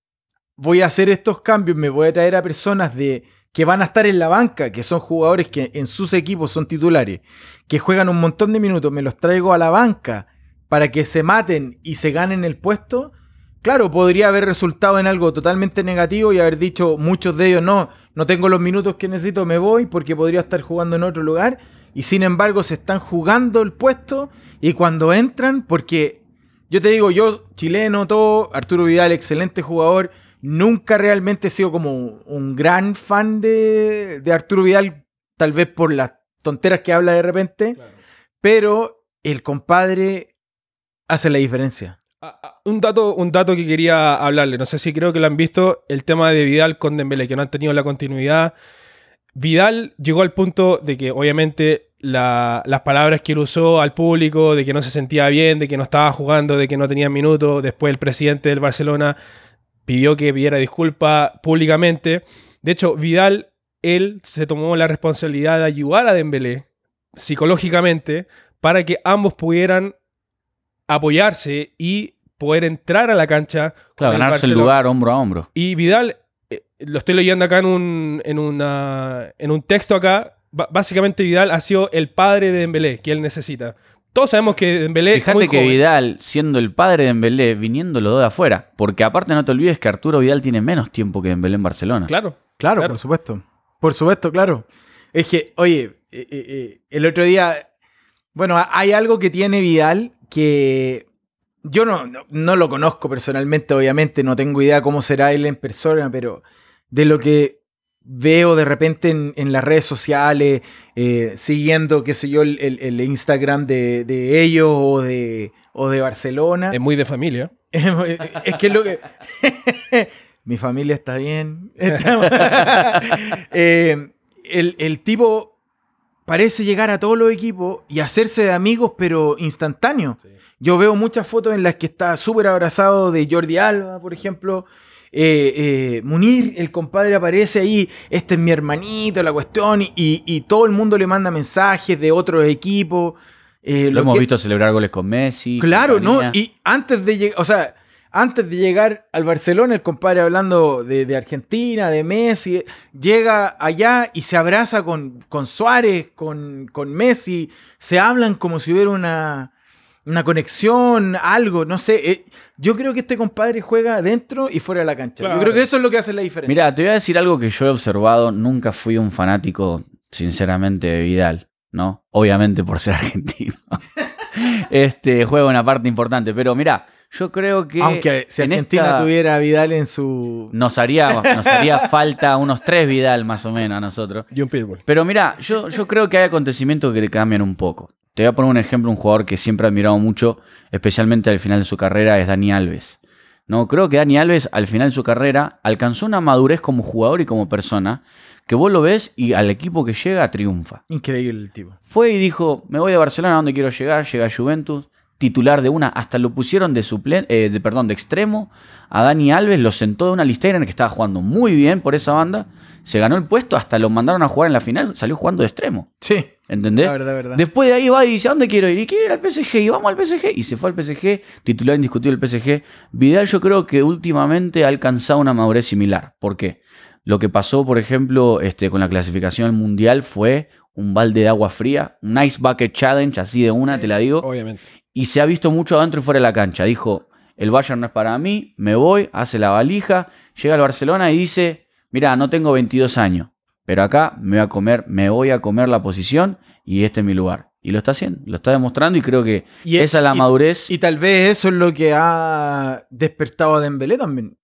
voy a hacer estos cambios, me voy a traer a personas de que van a estar en la banca, que son jugadores que en sus equipos son titulares, que juegan un montón de minutos, me los traigo a la banca para que se maten y se ganen el puesto. Claro, podría haber resultado en algo totalmente negativo y haber dicho muchos de ellos, no, no tengo los minutos que necesito, me voy porque podría estar jugando en otro lugar. Y sin embargo se están jugando el puesto y cuando entran, porque yo te digo, yo chileno, todo, Arturo Vidal, excelente jugador, nunca realmente he sido como un gran fan de, de Arturo Vidal, tal vez por las tonteras que habla de repente, pero el compadre hace la diferencia. Ah, ah, Un dato, un dato que quería hablarle, no sé si creo que lo han visto, el tema de Vidal con Dembélé, que no han tenido la continuidad. Vidal llegó al punto de que obviamente la- las palabras que él usó al público, de que no se sentía bien, de que no estaba jugando, de que no tenía minutos, después el presidente del Barcelona pidió que pidiera disculpas públicamente. De hecho, Vidal, él se tomó la responsabilidad de ayudar a Dembélé psicológicamente para que ambos pudieran apoyarse y poder entrar a la cancha. Claro, ganarse el lugar hombro a hombro. Y Vidal, eh, lo estoy leyendo acá en un, en una, en un texto acá, básicamente Vidal ha sido el padre de Dembélé que él necesita. Todos sabemos que Dembélé es muy Fíjate que joven. Vidal, siendo el padre de Dembélé, viniendo los dos de afuera. Porque aparte no te olvides que Arturo Vidal tiene menos tiempo que Dembélé en Barcelona. Claro. Claro, Claro. por supuesto. Por supuesto, claro. Es que, oye, eh, eh, eh, el otro día, bueno, ha- hay algo que tiene Vidal que yo no, no, no lo conozco personalmente, obviamente, no tengo idea cómo será él en persona, pero de lo que veo de repente en, en las redes sociales, eh, siguiendo, qué sé yo, el, el- el Instagram de, de ellos o de, o de Barcelona. Es muy de familia. (laughs) es que es lo que. (laughs) Mi familia está bien. (laughs) Eh, el, el tipo parece llegar a todos los equipos y hacerse de amigos, pero instantáneo. Yo veo muchas fotos en las que está súper abrazado de Jordi Alba, por ejemplo. Eh, eh, Munir, el compadre, aparece ahí. Este es mi hermanito, la cuestión. Y, y todo el mundo le manda mensajes de otros equipos. Eh, Lo, hemos que- visto celebrar goles con Messi. Claro, ¿no? Y antes de llegar, o sea, antes de llegar al Barcelona, el compadre hablando de, de Argentina, de Messi, llega allá y se abraza con, con Suárez, con, con Messi, se hablan como si hubiera una, una conexión, algo, no sé. eh, yo creo que este compadre juega dentro y fuera de la cancha. Claro. Yo creo que eso es lo que hace la diferencia. Mira, te voy a decir algo que yo he observado. Nunca fui un fanático, sinceramente, de Vidal, ¿no? Obviamente por ser (laughs) argentino. este juega una parte importante. Pero mira, yo creo que. Aunque si en Argentina esta- tuviera a Vidal en su... Nos haría, nos haría falta unos tres Vidal más o menos a nosotros. Y un pitbull. Pero mira, yo, yo creo que hay acontecimientos que te cambian un poco. Te voy a poner un ejemplo, un jugador que siempre he admirado mucho, especialmente al final de su carrera, es Dani Alves. No, creo que Dani Alves al final de su carrera alcanzó una madurez como jugador y como persona que vos lo ves y al equipo que llega triunfa. Increíble el tipo. Fue y dijo, me voy de Barcelona, ¿a dónde quiero llegar? Llega a Juventus, titular de una, hasta lo pusieron de suplen eh, de, perdón, de extremo a Dani Alves, lo sentó de una listera en la que estaba jugando muy bien por esa banda, se ganó el puesto, hasta lo mandaron a jugar en la final, salió jugando de extremo, Sí, ¿entendés? la verdad, verdad. Después de ahí va y dice, ¿a dónde quiero ir? Y quiero ir al PSG, y vamos al PSG. Y se fue al PSG, titular indiscutible del PSG. Vidal yo creo que últimamente ha alcanzado una madurez similar. ¿Por qué? Lo que pasó, por ejemplo, este, con la clasificación al Mundial fue un balde de agua fría, un Ice Bucket Challenge, así de una, te la digo. Obviamente. Y se ha visto mucho adentro y fuera de la cancha. Dijo, el Bayern no es para mí, me voy, hace la valija, llega al Barcelona y dice, mira, no tengo 22 años, pero acá me voy a comer, me voy a comer la posición y este es mi lugar. Y lo está haciendo, lo está demostrando y creo que Y- esa es la y- madurez. Y tal vez eso es lo que ha despertado a Dembélé también.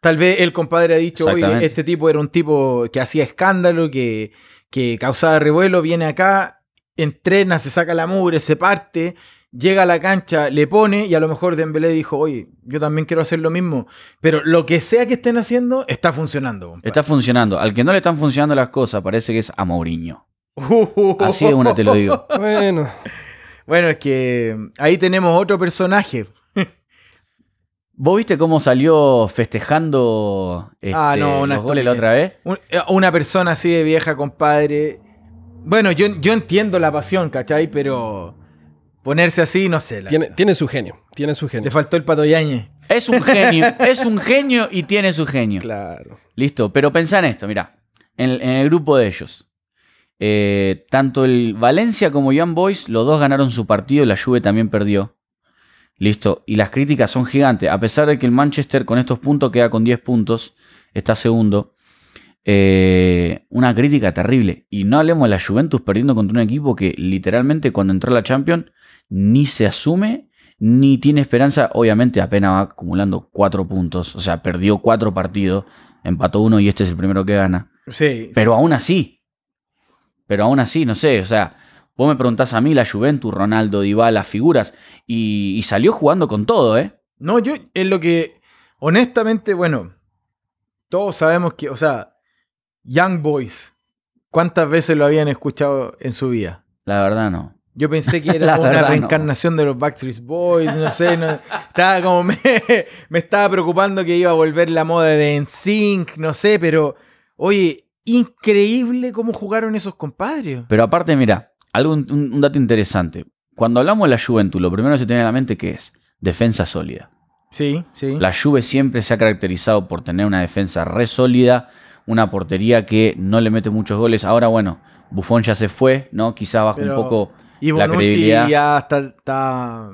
Tal vez el compadre ha dicho, oye, este tipo era un tipo que hacía escándalo, que, que causaba revuelo, viene acá, entrena, se saca la mugre, se parte, llega a la cancha, le pone y a lo mejor Dembélé dijo, oye, yo también quiero hacer lo mismo. Pero lo que sea que estén haciendo, está funcionando. compadre. Está funcionando. Al que no le están funcionando las cosas parece que es a Mourinho. Así de una te lo digo. (laughs) Bueno, Bueno, es que ahí tenemos otro personaje. (laughs) ¿Vos viste cómo salió festejando este, Ah, no, una los goles la otra vez? Eh, Una persona así de vieja, compadre. Bueno, yo, yo entiendo la pasión, ¿cachai? Pero ponerse así, no sé. la- tiene, tiene su genio. Tiene su Le genio. faltó el pato Yañez. Es un genio, (laughs) es un genio y tiene su genio. Claro. Listo, pero pensá en esto, mira, en, en el grupo de ellos. eh, tanto el Valencia como Young Boys, los dos ganaron su partido y la Juve también perdió. Listo, y las críticas son gigantes. A pesar de que el Manchester con estos puntos queda con 10 puntos, está segundo. eh, una crítica terrible. Y no hablemos de la Juventus perdiendo contra un equipo que literalmente cuando entró a la Champions ni se asume ni tiene esperanza. Obviamente apenas va acumulando 4 puntos. O sea, perdió 4 partidos, empató uno y este es el primero que gana. Sí. Pero aún así, pero aún así, no sé, o sea, vos me preguntás a mí, la Juventus, Ronaldo, Dybala, figuras, y, y salió jugando con todo, ¿eh? No, yo es lo que, honestamente, bueno, todos sabemos que, o sea, Young Boys, ¿cuántas veces lo habían escuchado en su vida? La verdad no. Yo pensé que (laughs) era una verdad, no. reencarnación de los Backstreet Boys, no sé, no- estaba como me, (laughs) me estaba preocupando que iba a volver la moda de NSYNC, no sé, pero oye, increíble cómo jugaron esos compadres. Pero aparte, mira, algo, un, un dato interesante. Cuando hablamos de la Juventus, lo primero que se tiene en la mente que es defensa sólida. Sí, sí. La Juve siempre se ha caracterizado por tener una defensa re sólida, una portería que no le mete muchos goles. Ahora, bueno, Buffon ya se fue, ¿no? Quizá baja un poco Y la Bonucci credibilidad. ya está, está-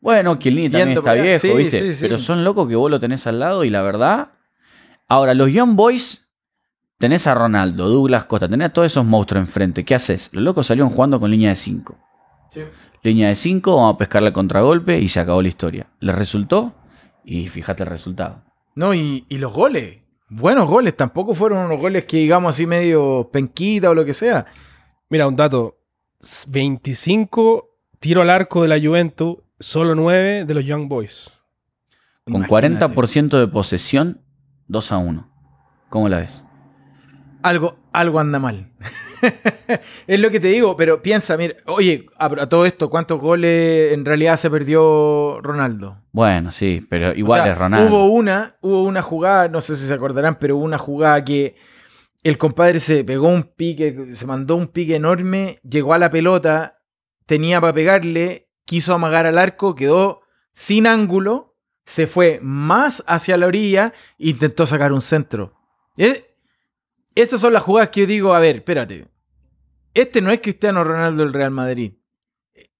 Bueno, Chiellini también está viejo, Sí, ¿viste? sí, sí. Pero son locos que vos lo tenés al lado y la verdad. Ahora, los Young Boys, tenés a Ronaldo, Douglas Costa, tenés a todos esos monstruos enfrente. ¿Qué haces? Los locos salieron jugando con línea de 5. Línea de 5, vamos a pescarle el contragolpe y se acabó la historia. ¿Les resultó? Y fíjate el resultado. No, y, y los goles. Buenos goles. Tampoco fueron unos goles que digamos así medio penquita o lo que sea. Mira, un dato. 25 tiro al arco de la Juventus, solo 9 de los Young Boys. Con Imagínate. 40% de posesión, 2 a 1. ¿Cómo la ves? Algo, algo anda mal. (laughs) es lo que te digo, pero piensa, mira, oye, a, a todo esto, ¿cuántos goles en realidad se perdió Ronaldo? Bueno, sí, pero igual O sea, es Ronaldo. Hubo una, hubo una jugada, no sé si se acordarán, pero hubo una jugada que el compadre se pegó un pique, se mandó un pique enorme, llegó a la pelota, tenía para pegarle, quiso amagar al arco, quedó sin ángulo, se fue más hacia la orilla e intentó sacar un centro. Eh, Esas son las jugadas que yo digo, a ver, espérate. Este no es Cristiano Ronaldo del Real Madrid.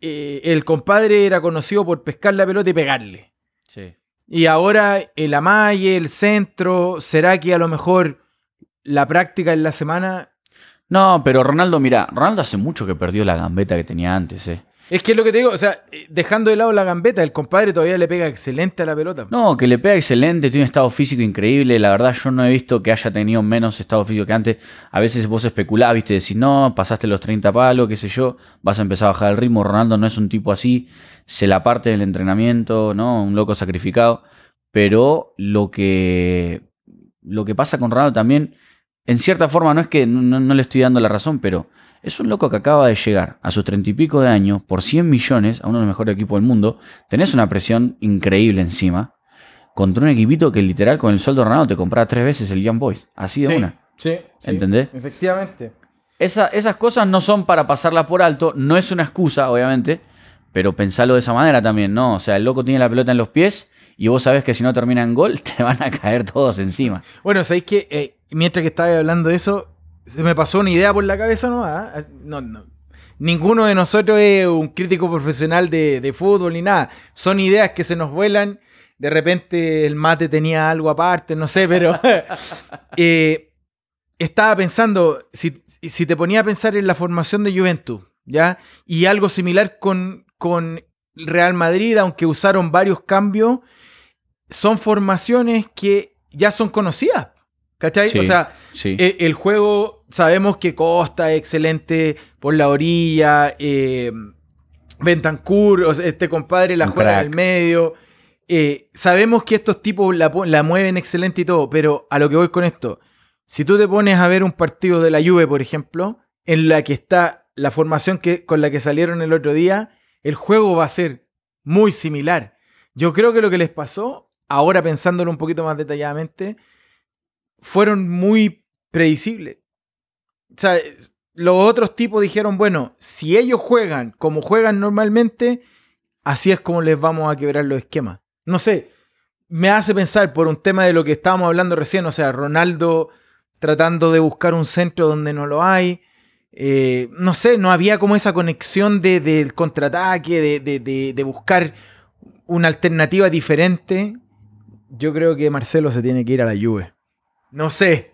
Eh, el compadre era conocido por pescar la pelota y pegarle. Sí. Y ahora el amague, el centro, ¿será que a lo mejor la práctica en la semana? No, pero Ronaldo, mira, Ronaldo hace mucho que perdió la gambeta que tenía antes, eh. Es que es lo que te digo, o sea, eh, dejando de lado la gambeta, el compadre todavía le pega excelente a la pelota. No, que le pega excelente, tiene un estado físico increíble. La verdad, yo no he visto que haya tenido menos estado físico que antes. A veces vos especulás, viste, decís, no, pasaste los 30 palos, qué sé yo, vas a empezar a bajar el ritmo. Ronaldo no es un tipo así, se la parte del entrenamiento, ¿no? Un loco sacrificado. Pero lo que, lo que pasa con Ronaldo también, en cierta forma, no es que no, le estoy dando la razón, pero es un loco que acaba de llegar a sus treinta y pico de años por 100 millones a uno de los mejores equipos del mundo. Tenés una presión increíble encima contra un equipito que literal con el sueldo de Ronaldo te compraba tres veces el Young Boys. Así de Sí, una. Sí, sí, ¿Entendés? Efectivamente. Esa- esas cosas no son para pasarlas por alto, no es una excusa, obviamente, pero pensalo de esa manera también, ¿no? O sea, el loco tiene la pelota en los pies y vos sabés que si no termina en gol, (laughs) te van a caer todos encima. Bueno, ¿sabéis que eh, mientras que estaba hablando de eso, se me pasó una idea por la cabeza nomás? ¿ah? No, no. Ninguno de nosotros es un crítico profesional de, de fútbol ni nada. Son ideas que se nos vuelan. De repente el mate tenía algo aparte, no sé, pero (laughs) eh, estaba pensando, si, si te ponía a pensar en la formación de Juventus, ¿ya? Y algo similar con, con Real Madrid, aunque usaron varios cambios, son formaciones que ya son conocidas. ¿Cachai? Sí, o sea, Sí. eh, el juego, sabemos que Costa es excelente por la orilla. Eh, Bentancur, o sea, este compadre la Un juega en el medio. Eh, sabemos que estos tipos la, la mueven excelente y todo, pero a lo que voy con esto, si tú te pones a ver un partido de la Juve, por ejemplo, en la que está la formación que, con la que salieron el otro día, el juego va a ser muy similar. Yo creo que lo que les pasó, ahora pensándolo un poquito más detalladamente, fueron muy predecibles. O sea, los otros tipos dijeron, bueno, si ellos juegan como juegan normalmente, así es como les vamos a quebrar los esquemas. No sé, me hace pensar por un tema de lo que estábamos hablando recién, o sea, Ronaldo tratando de buscar un centro donde no lo hay. Eh, no sé, no había como esa conexión de- del contraataque, de, de- de- de buscar una alternativa diferente. Yo creo que Marcelo se tiene que ir a la Juve. No sé.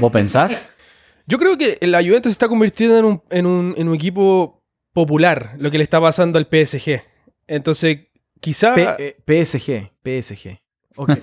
¿Vos pensás? (laughs) Yo creo que la Juventus se está convirtiendo en un, en un- en un equipo popular, lo que le está pasando al PSG. Entonces, quizá... P- eh, PSG, PSG. Ok. (laughs)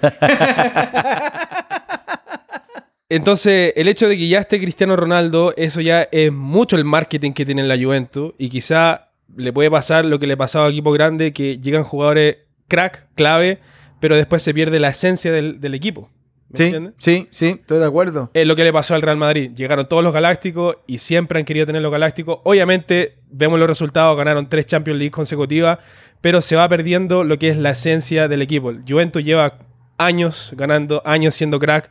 Entonces, el hecho de que ya esté Cristiano Ronaldo, eso ya es mucho el marketing que tiene la Juventus. Y quizá le puede pasar lo que le pasaba a equipo grande, que llegan jugadores crack, clave, pero después se pierde la esencia del, del equipo. ¿Me sí, entiendes? sí, sí, estoy de acuerdo. Es lo que le pasó al Real Madrid. Llegaron todos los galácticos y siempre han querido tener los galácticos. Obviamente, vemos los resultados, ganaron tres Champions League consecutivas, pero se va perdiendo lo que es la esencia del equipo. El Juventus lleva años ganando, años siendo crack.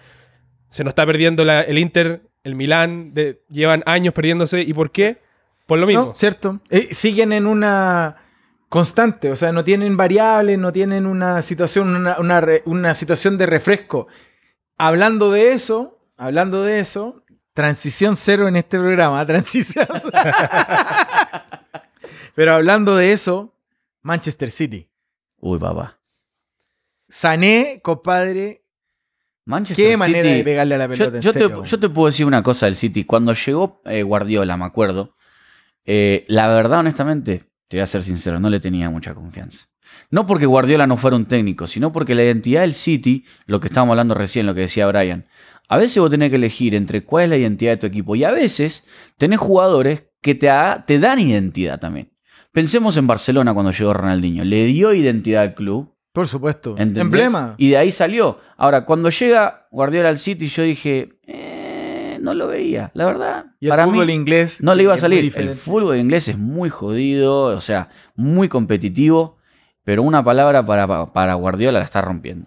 Se nos está perdiendo la- el Inter, el Milán, de- llevan años perdiéndose. ¿Y por qué? Por lo mismo. No, cierto. Eh, siguen en una constante, o sea, no tienen variables, no tienen una situación, una, una re- una situación de refresco. Hablando de eso, hablando de eso, transición cero en este programa, (laughs) transición. Pero hablando de eso, Manchester City. Uy, papá. Sané, compadre, Manchester qué manera City- de pegarle a la pelota. Yo, en yo serio. te, yo te puedo decir una cosa del City. Cuando llegó eh, Guardiola, me acuerdo, eh, la verdad, honestamente, te voy a ser sincero, no le tenía mucha confianza. No porque Guardiola no fuera un técnico, sino porque la identidad del City, lo que estábamos hablando recién, lo que decía Brian, a veces vos tenés que elegir entre cuál es la identidad de tu equipo y a veces tenés jugadores que te, ha- te dan identidad también. Pensemos en Barcelona cuando llegó Ronaldinho. Le dio identidad al club, Por supuesto. ¿Entendés? Emblema. Y de ahí salió. Ahora, cuando llega Guardiola al City, yo dije, eh, no lo veía. La verdad, Y el para fútbol mí inglés no le iba a salir. El fútbol inglés es muy jodido, o sea, muy competitivo. Pero una palabra para, para Guardiola la está rompiendo.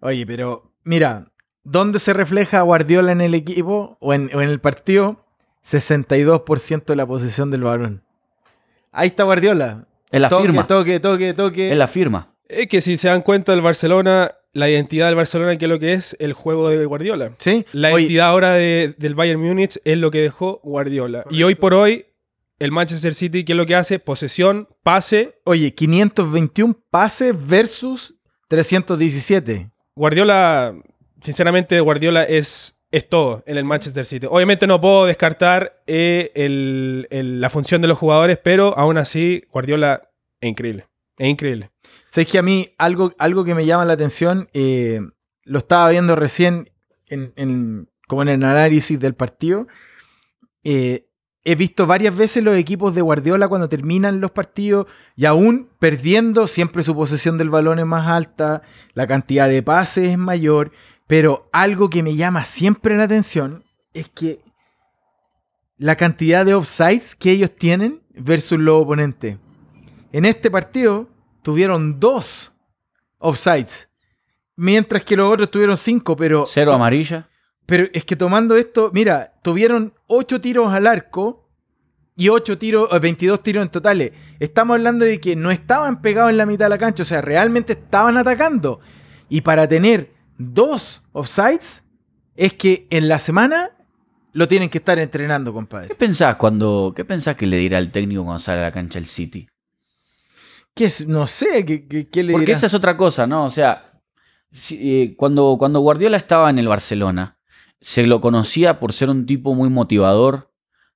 Oye, pero mira, ¿dónde se refleja Guardiola en el equipo o en, o en el partido? 62% de la posesión del balón. Ahí está Guardiola. Es la toque, firma. toque, toque, toque. Es la firma. Es que si se dan cuenta del Barcelona, la identidad del Barcelona, ¿qué es lo que es? El juego de Guardiola. ¿Sí? La identidad ahora de- del Bayern Múnich es lo que dejó Guardiola. Y hoy por hoy, el Manchester City, ¿qué es lo que hace? Posesión, pase. oye, 521 pases versus 317. Guardiola, sinceramente, Guardiola es, es todo en el Manchester City. Obviamente no puedo descartar eh, el- el- la función de los jugadores, pero aún así, Guardiola es increíble. Es increíble. ¿Sabes que a mí algo, algo que me llama la atención, eh, lo estaba viendo recién en, en- como en el análisis del partido, eh, he visto varias veces los equipos de Guardiola cuando terminan los partidos y aún perdiendo, siempre su posesión del balón es más alta, la cantidad de pases es mayor, pero algo que me llama siempre la atención es que la cantidad de offsides que ellos tienen versus los oponentes. En este partido tuvieron dos offsides, mientras que los otros tuvieron cinco, pero... Cero amarilla. Pero es que tomando esto, mira, tuvieron 8 tiros al arco y 8 tiros, eh, 22 tiros en totales. Estamos hablando de que no estaban pegados en la mitad de la cancha, o sea, realmente estaban atacando. Y para tener dos offsides, es que en la semana lo tienen que estar entrenando, compadre. ¿Qué pensás cuando, qué pensás que le dirá el técnico cuando sale a la cancha el City? Que es, no sé, ¿qué, qué- qué le Porque dirá? esa es otra cosa, ¿no? O sea, si- eh, cuando, cuando Guardiola estaba en el Barcelona, se lo conocía por ser un tipo muy motivador,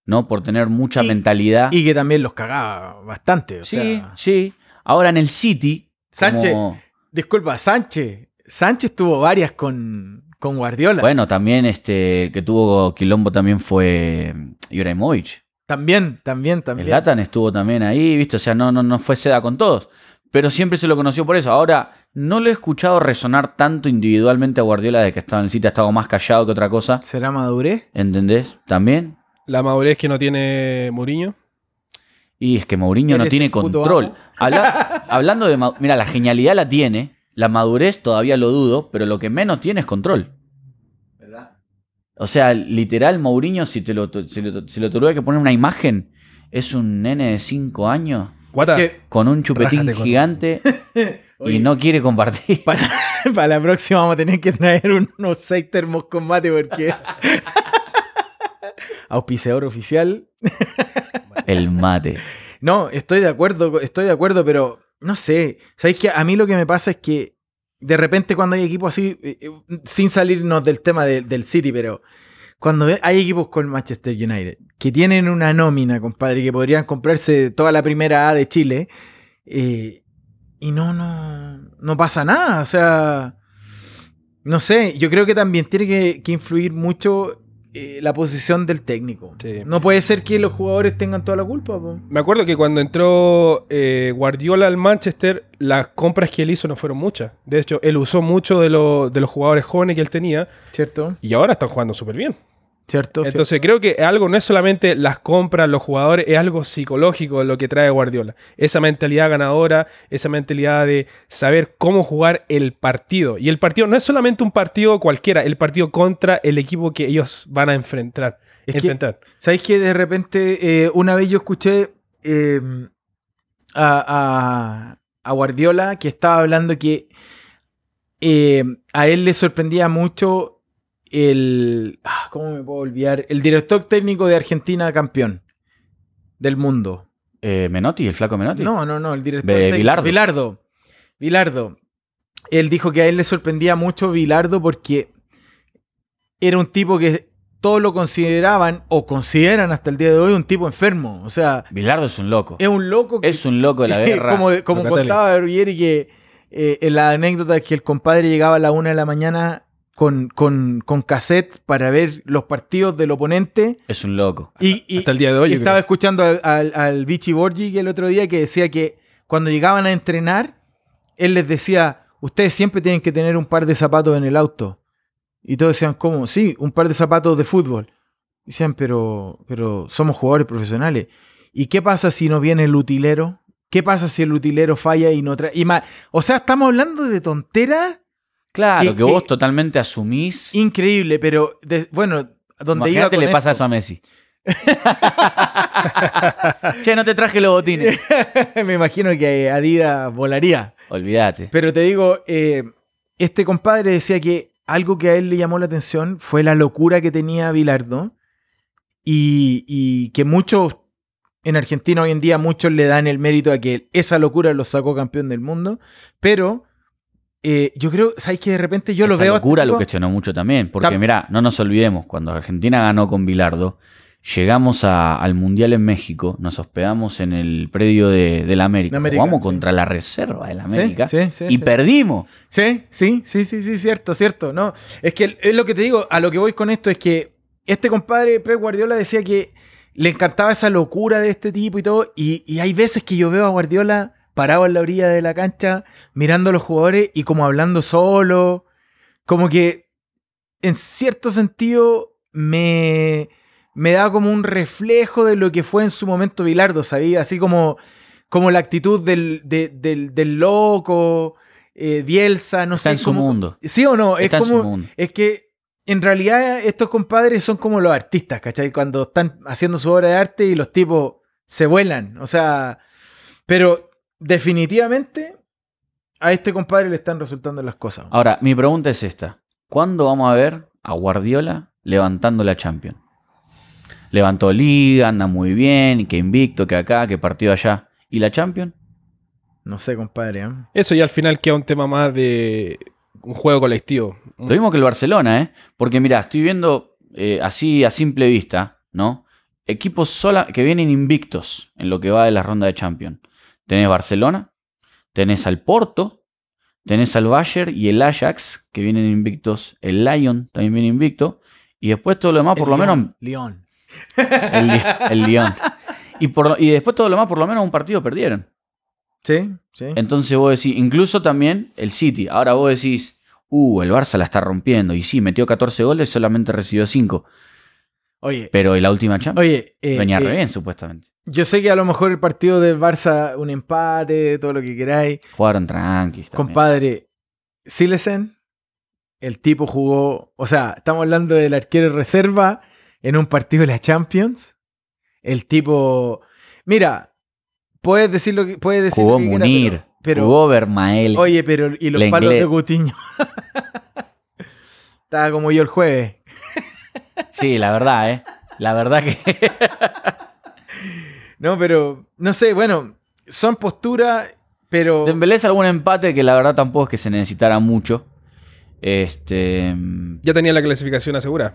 ¿no? Por tener mucha Y- mentalidad. Y que también los cagaba bastante. O sí, sea, sí. Ahora en el City. Sánchez. como- disculpa, Sánchez. Sánchez tuvo varias con, con Guardiola. bueno, también este, el que tuvo Quilombo también fue Ibrahimovic. También, también, El también. Latan estuvo también ahí, ¿viste? O sea, no, no, no fue seda con todos. Pero siempre se lo conoció por eso. Ahora, no lo he escuchado resonar tanto individualmente a Guardiola de que estaba en el City, ha estado más callado que otra cosa. ¿Será madurez? ¿Entendés? También. La madurez que no tiene Mourinho. Y es que Mourinho no tiene control. Habla- (laughs) hablando de. Mira, la genialidad la tiene. La madurez todavía lo dudo, pero lo que menos tiene es control. O sea, literal, Mourinho, si te lo, si lo, si lo tuviera que poner una imagen, es un nene de 5 años Guata, Que con un chupetín Rájate con- gigante (laughs) Oye. y no quiere compartir. (laughs) para, para la próxima vamos a tener que traer unos 6 termos con mate porque. (laughs) Auspiciador oficial. El mate. No, estoy de acuerdo, estoy de acuerdo, pero no sé. ¿Sabéis que a mí lo que me pasa es que de repente cuando hay equipos así, eh, eh, sin salirnos del tema de- del City, pero cuando hay equipos con Manchester United que tienen una nómina, compadre, que podrían comprarse toda la primera A de Chile, eh, y no, no, no pasa nada. O sea, no sé, yo creo que también tiene que, que influir mucho eh, la posición del técnico. Sí. No puede ser que los jugadores tengan toda la culpa. po. me acuerdo que cuando entró eh, Guardiola al Manchester, las compras que él hizo no fueron muchas. De hecho, él usó mucho de, lo- de los jugadores jóvenes que él tenía ¿Cierto? y ahora están jugando súper bien. ¿Cierto? Entonces creo que algo no es solamente las compras, los jugadores, es algo psicológico lo que trae Guardiola. Esa mentalidad ganadora, esa mentalidad de saber cómo jugar el partido. Y el partido no es solamente un partido cualquiera, el partido contra el equipo que ellos van a enfrentar. Es que- enfrentar. ¿Sabéis que de repente eh, una vez yo escuché eh, a, a- a Guardiola que estaba hablando que eh, a él le sorprendía mucho el. ah, ¿Cómo me puedo olvidar? El director técnico de Argentina campeón del mundo. Eh, Menotti, el flaco Menotti. No, no, no, el director De. Bilardo. Bilardo. Bilardo. Él dijo que a él le sorprendía mucho Bilardo porque era un tipo que todos lo consideraban o consideran hasta el día de hoy un tipo enfermo. O sea, Bilardo es un loco. es un loco que Es un loco de la (laughs) guerra. como como contaba Ruggeri que eh, en la anécdota es que el compadre llegaba a la una de la mañana con, con, con cassette para ver los partidos del oponente Es un loco. y, y- Hasta el día de hoy, y yo estaba creo. escuchando al, al, al Vichy Borgi el otro día que decía que cuando llegaban a entrenar, él les decía, ustedes siempre tienen que tener un par de zapatos en el auto. Y todos decían, ¿cómo? Sí, un par de zapatos de fútbol. Decían, pero, pero somos jugadores profesionales. ¿Y qué pasa si no viene el utilero? ¿Qué pasa si el utilero falla y no trae? Y más, o sea, estamos hablando de tonteras Claro, que- que, vos totalmente asumís. increíble, pero de- bueno, donde iba con le pasa eso a Messi. (laughs) che, no te traje los botines. (laughs) Me imagino que Adidas volaría. Olvídate. Pero te digo, eh, este compadre decía que algo que a él le llamó la atención fue la locura que tenía Bilardo y, y que muchos en Argentina hoy en día muchos le dan el mérito a que esa locura lo sacó campeón del mundo, pero eh, yo creo, ¿sabes que de repente yo lo veo... locura lo cuestionó mucho también. Porque, Tam- mirá, no nos olvidemos, cuando Argentina ganó con Bilardo, llegamos a- al Mundial en México, nos hospedamos en el predio de, del América. De América, Jugamos sí. contra la reserva del Sí, América sí, sí, y perdimos. Sí, sí, sí, sí, sí, cierto, cierto. No, es que es lo que te digo, a lo que voy con esto es que este compadre Pep Guardiola decía que le encantaba esa locura de este tipo y todo, y, y hay veces que yo veo a Guardiola parado en la orilla de la cancha, mirando a los jugadores y como hablando solo, como que en cierto sentido me, me da como un reflejo de lo que fue en su momento Bilardo, ¿sabía? Así como, como la actitud del, de- del, del loco, eh, Bielsa, no Está sé. en su como- mundo. ¿Sí o no? Está es en su como. mundo. Es que en realidad estos compadres son como los artistas, ¿cachai? Cuando están haciendo su obra de arte y los tipos se vuelan. O sea. Pero definitivamente a este compadre le están resultando las cosas. Ahora, mi pregunta es esta. ¿Cuándo vamos a ver a Guardiola levantando la Champions? Levantó Liga, anda muy bien, que invicto, que acá, que partido allá. ¿Y la Champions? No sé, compadre. ¿eh? Eso ya al final queda un tema más de un juego colectivo. Lo mismo que el Barcelona, ¿eh? Porque mira, estoy viendo eh, así a simple vista, ¿no? Equipos sola que vienen invictos en lo que va de la ronda de Champions. Tenés Barcelona, tenés al Porto, tenés al Bayern y el Ajax, que vienen invictos. El Lyon también viene invicto. Y después todo lo demás, por lo menos, León, León. el, el Lyon. Y, por, y después todo lo demás, por lo menos un partido perdieron. Sí, sí. Entonces vos decís, incluso también el City. Ahora vos decís, uh, el Barça la está rompiendo. Y sí, metió 14 goles, solamente recibió 5. Oye, Pero en la última Champions oye. eh, venía eh, re bien, supuestamente. Yo sé que a lo mejor el partido del Barça, un empate, todo lo que queráis. Jugaron también. Compadre, Silesen, el tipo jugó, o sea, estamos hablando del arquero reserva en un partido de la Champions. El tipo, mira, puedes decir lo que puedes decir Jugó lo que Munir, pero, pero- jugó Vermael. oye, pero y los Lenglet. palos de Gutiño. (laughs) Estaba como yo el jueves. Sí, la verdad, ¿eh? La verdad que... (laughs) No, pero no sé, bueno, son posturas, pero Dembélé es algún empate que la verdad tampoco es que se necesitara mucho. Este... Ya tenía la clasificación asegurada.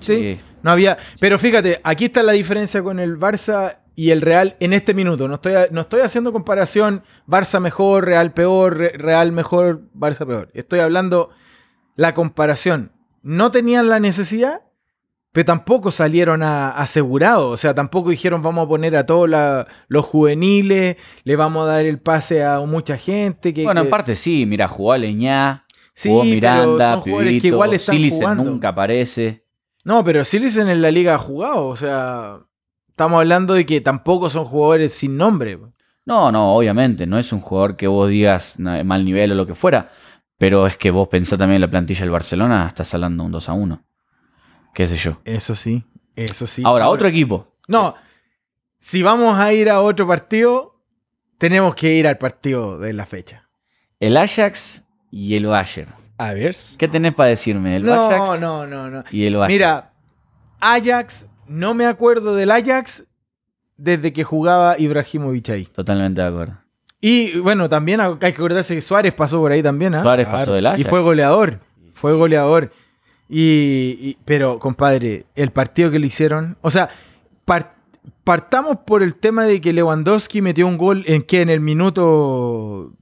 sí. No había. Pero fíjate, aquí está la diferencia con el Barça y el Real en este minuto. No estoy, no estoy haciendo comparación Barça mejor, Real peor, Re- Real mejor, Barça peor. Estoy hablando la comparación. No tenían la necesidad, pero tampoco salieron a- asegurados. O sea, tampoco dijeron vamos a poner a todos los juveniles, le vamos a dar el pase a mucha gente. Que, Bueno, en que- parte sí, mira, jugó a Leñá, Sí, jugó Miranda, son jugadores que Pibito, igual están Silicen jugando. nunca aparece. No, pero Silesen en la liga ha jugado. O sea, estamos hablando de que tampoco son jugadores sin nombre. No, no, obviamente, no es un jugador que vos digas "No, mal nivel o lo que fuera, pero es que vos pensás también en la plantilla del Barcelona, estás hablando un 2 a 1. Qué sé yo. Eso sí, eso sí. Ahora, otro equipo. No, si vamos a ir a otro partido, tenemos que ir al partido de la fecha. El Ajax y el Bayern. A ver. ¿Qué tenés para decirme del No, Ajax no, no, no. y el Bayern? Mira, Ajax, no me acuerdo del Ajax desde que jugaba Ibrahimovic ahí. Totalmente de acuerdo. Y bueno, también hay que acordarse que Suárez pasó por ahí también, ¿ah? Suárez pasó del Ajax. Y fue goleador. Fue goleador. Y, y- pero, compadre, el partido que le hicieron. O sea, par- partamos por el tema de que Lewandowski metió un gol en que en el minuto.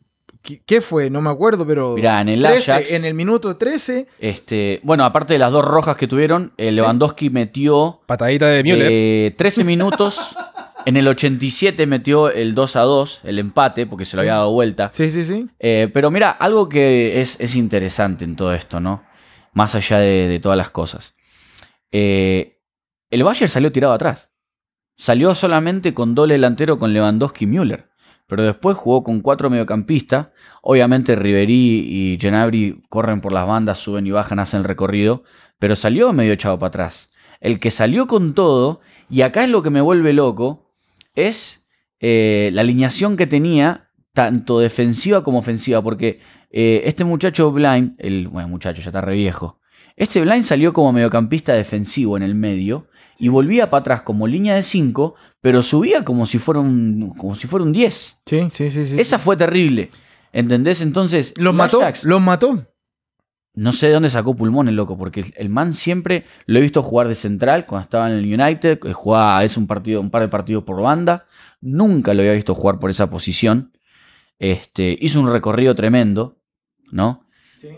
¿Qué, qué fue? No me acuerdo, pero. Mirá, en el 13, Ajax- En el minuto 13. Este, bueno, aparte de las dos rojas que tuvieron, eh, Lewandowski metió Patadita de Müller. eh, 13 (laughs) minutos. en el 87 metió el 2 a 2, el empate, porque se lo había dado vuelta. Sí, sí, sí. Eh, pero mira, algo que es, es interesante en todo esto, ¿no? Más allá de, todas las cosas. Eh, el Bayern salió tirado atrás. Salió solamente con doble delantero con Lewandowski y Müller. Pero después jugó con cuatro mediocampistas. Obviamente Ribery y Genabri corren por las bandas, suben y bajan, hacen el recorrido. Pero salió medio echado para atrás. El que salió con todo, y acá es lo que me vuelve loco, es eh, la alineación que tenía, tanto defensiva como ofensiva. Porque eh, este muchacho Blind, el bueno, muchacho ya está re viejo. Este Blind salió como mediocampista defensivo en el medio y volvía para atrás como línea de 5, pero subía como si fuera un, como si fuera un 10. Sí, sí, sí. sí. Esa fue terrible. ¿Entendés? Entonces, Los mató. Los mató. no sé de dónde sacó pulmón el loco, porque el- man siempre lo he visto jugar de central cuando estaba en el United, que jugaba es un partido, un par de partidos por banda. Nunca lo había visto jugar por esa posición. Este, hizo un recorrido tremendo, ¿no?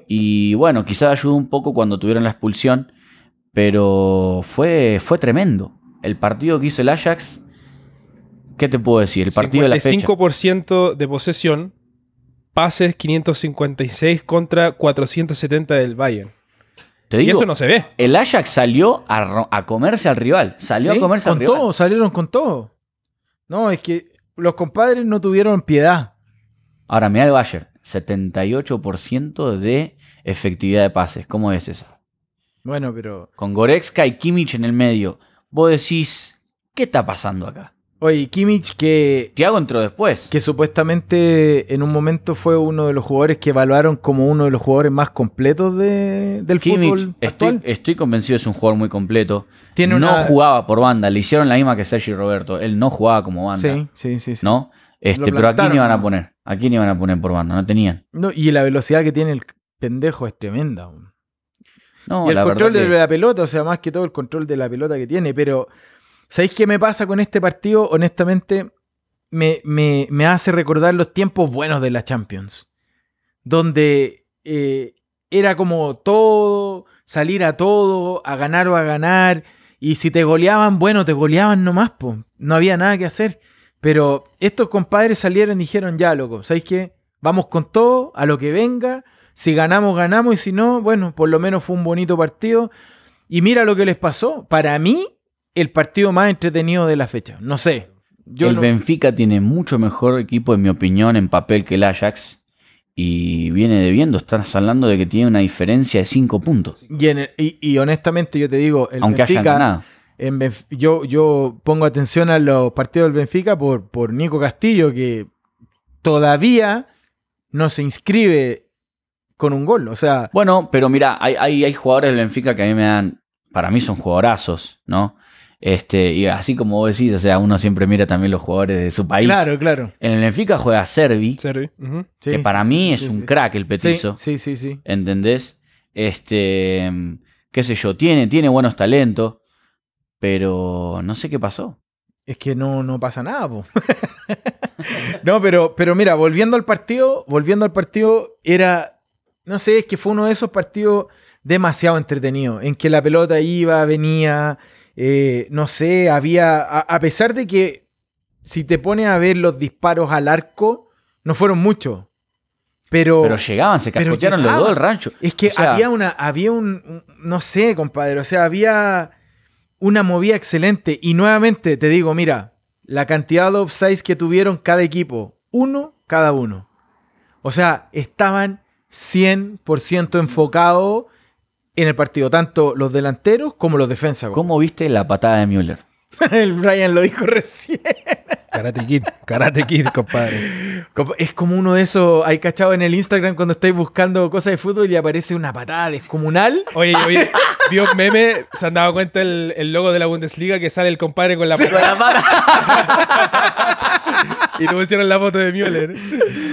Y bueno, quizás ayudó un poco cuando tuvieron la expulsión, pero fue, fue tremendo. El partido que hizo el Ajax, ¿qué te puedo decir? El partido de la fecha. 55% de posesión, pases 556 contra 470 del Bayern. Te y digo, eso no se ve. el Ajax salió a, comerse al rival. Salió Sí, a comerse al con rival. todo, salieron con todo. No, es que los compadres no tuvieron piedad. Ahora, mira el Bayern, 78% de efectividad de pases. ¿Cómo es eso? Bueno, pero. Con Goretzka y Kimmich en el medio. Vos decís, ¿qué está pasando acá? Oye, Kimmich, que, Thiago entró después. que supuestamente en un momento fue uno de los jugadores que evaluaron como uno de los jugadores más completos de- del Kimmich, fútbol estoy, actual. estoy convencido es un jugador muy completo. Tiene no una- jugaba por banda, le hicieron la misma que Sergi Roberto. Él no jugaba como banda, Sí, sí, sí. sí. ¿no? Este, pero aquí ni iban a ¿no? poner. Aquí ni iban a poner por banda, no tenían. No, y la velocidad que tiene el pendejo es tremenda. No, y el la control de que- la pelota, o sea, más que todo el control de la pelota que tiene. Pero, ¿sabéis qué me pasa con este partido? Honestamente, me, me- me hace recordar los tiempos buenos de la Champions. Donde eh, era como todo, salir a todo, a ganar o a ganar. Y si te goleaban, bueno, te goleaban nomás, po. no había nada que hacer. Pero estos compadres salieron y dijeron, ya, loco, ¿sabéis qué? Vamos con todo, a lo que venga. Si ganamos, ganamos. Y si no, bueno, por lo menos fue un bonito partido. Y mira lo que les pasó. Para mí, el partido más entretenido de la fecha. No sé. Yo el no- Benfica tiene mucho mejor equipo, en mi opinión, en papel que el Ajax. Y viene debiendo. Estás hablando de que tiene una diferencia de 5 puntos. y, el- y- y honestamente, yo te digo, el aunque hayan Benfica, ganado. En Benf- yo, yo pongo atención a los partidos del Benfica por, por Nico Castillo, que todavía no se inscribe con un gol. O sea, Bueno, pero mira, hay, hay, hay jugadores del Benfica que a mí me dan. Para mí son jugadorazos, ¿no? Este, y así como vos decís, o sea, uno siempre mira también los jugadores de su país. claro, claro. En el Benfica juega Servi, Servi. Ujú. Sí, que para sí, mí sí, es sí, un sí. crack el Sí, petizo. sí, sí, sí. ¿Entendés? Este, qué sé yo, tiene, tiene buenos talentos, pero no sé qué pasó. Es que no, no pasa nada, po. (laughs) no, pero, pero mira, volviendo al partido, volviendo al partido, era, no sé, es que fue uno de esos partidos demasiado entretenidos, en que la pelota iba, venía, eh, no sé, había, a, a pesar de que si te pones a ver los disparos al arco, no fueron muchos, pero, Pero llegaban, se pero cascotearon los dos del rancho. es que O sea, había una, había un- no sé, compadre, o sea, había una movida excelente. Y nuevamente te digo, mira, la cantidad de offsides que tuvieron cada equipo, uno cada uno. O sea, estaban 100% enfocados en el partido, tanto los delanteros como los defensas. ¿Cómo viste la patada de Müller? (laughs) El Brian lo dijo recién. Karate Kid, Karate Kid, compadre. Es como uno de esos, hay cachado en el Instagram cuando estáis buscando cosas de fútbol y aparece una patada descomunal. Oye, oye, vio (laughs) un meme, se han dado cuenta el, el logo de la Bundesliga que sale el compadre con la Con la pata. (laughs) y le pusieron la foto de Müller.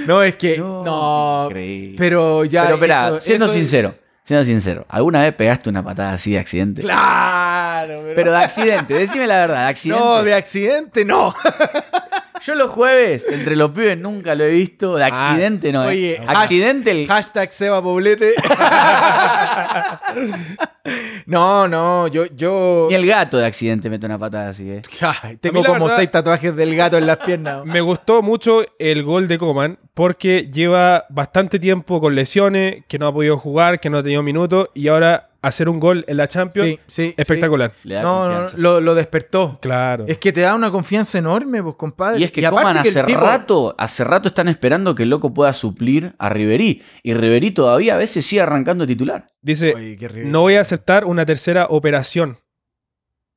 No, es que. No. Increíble. pero ya. Pero espera, siendo eso es- sincero, siendo sincero, ¿alguna vez pegaste una patada así de accidente? Claro, pero. Pero de accidente, decime la verdad, de accidente. no, de accidente no. (laughs) Yo los jueves, entre los pibes, nunca lo he visto. De accidente no, ¿eh? oye, accidente el. Hashtag Seba Poblete. (laughs) no, no, yo. yo... Ni el gato de accidente mete una patada así, ¿eh? (laughs) Ay, tengo como verdad- seis tatuajes del gato en las piernas. (laughs) Me gustó mucho el gol de Coman porque lleva bastante tiempo con lesiones, que no ha podido jugar, que no ha tenido minutos y ahora hacer un gol en la Champions, Sí, sí. espectacular. Le da No, no, confianza. lo, lo despertó. Claro. Es que te da una confianza enorme, pues, compadre. Y es que aparte Coman que hace tipo- rato, hace rato están esperando que el loco pueda suplir a Riverí. Y Riverí todavía a veces sigue arrancando titular. Dice, Oye, no voy a aceptar una tercera operación.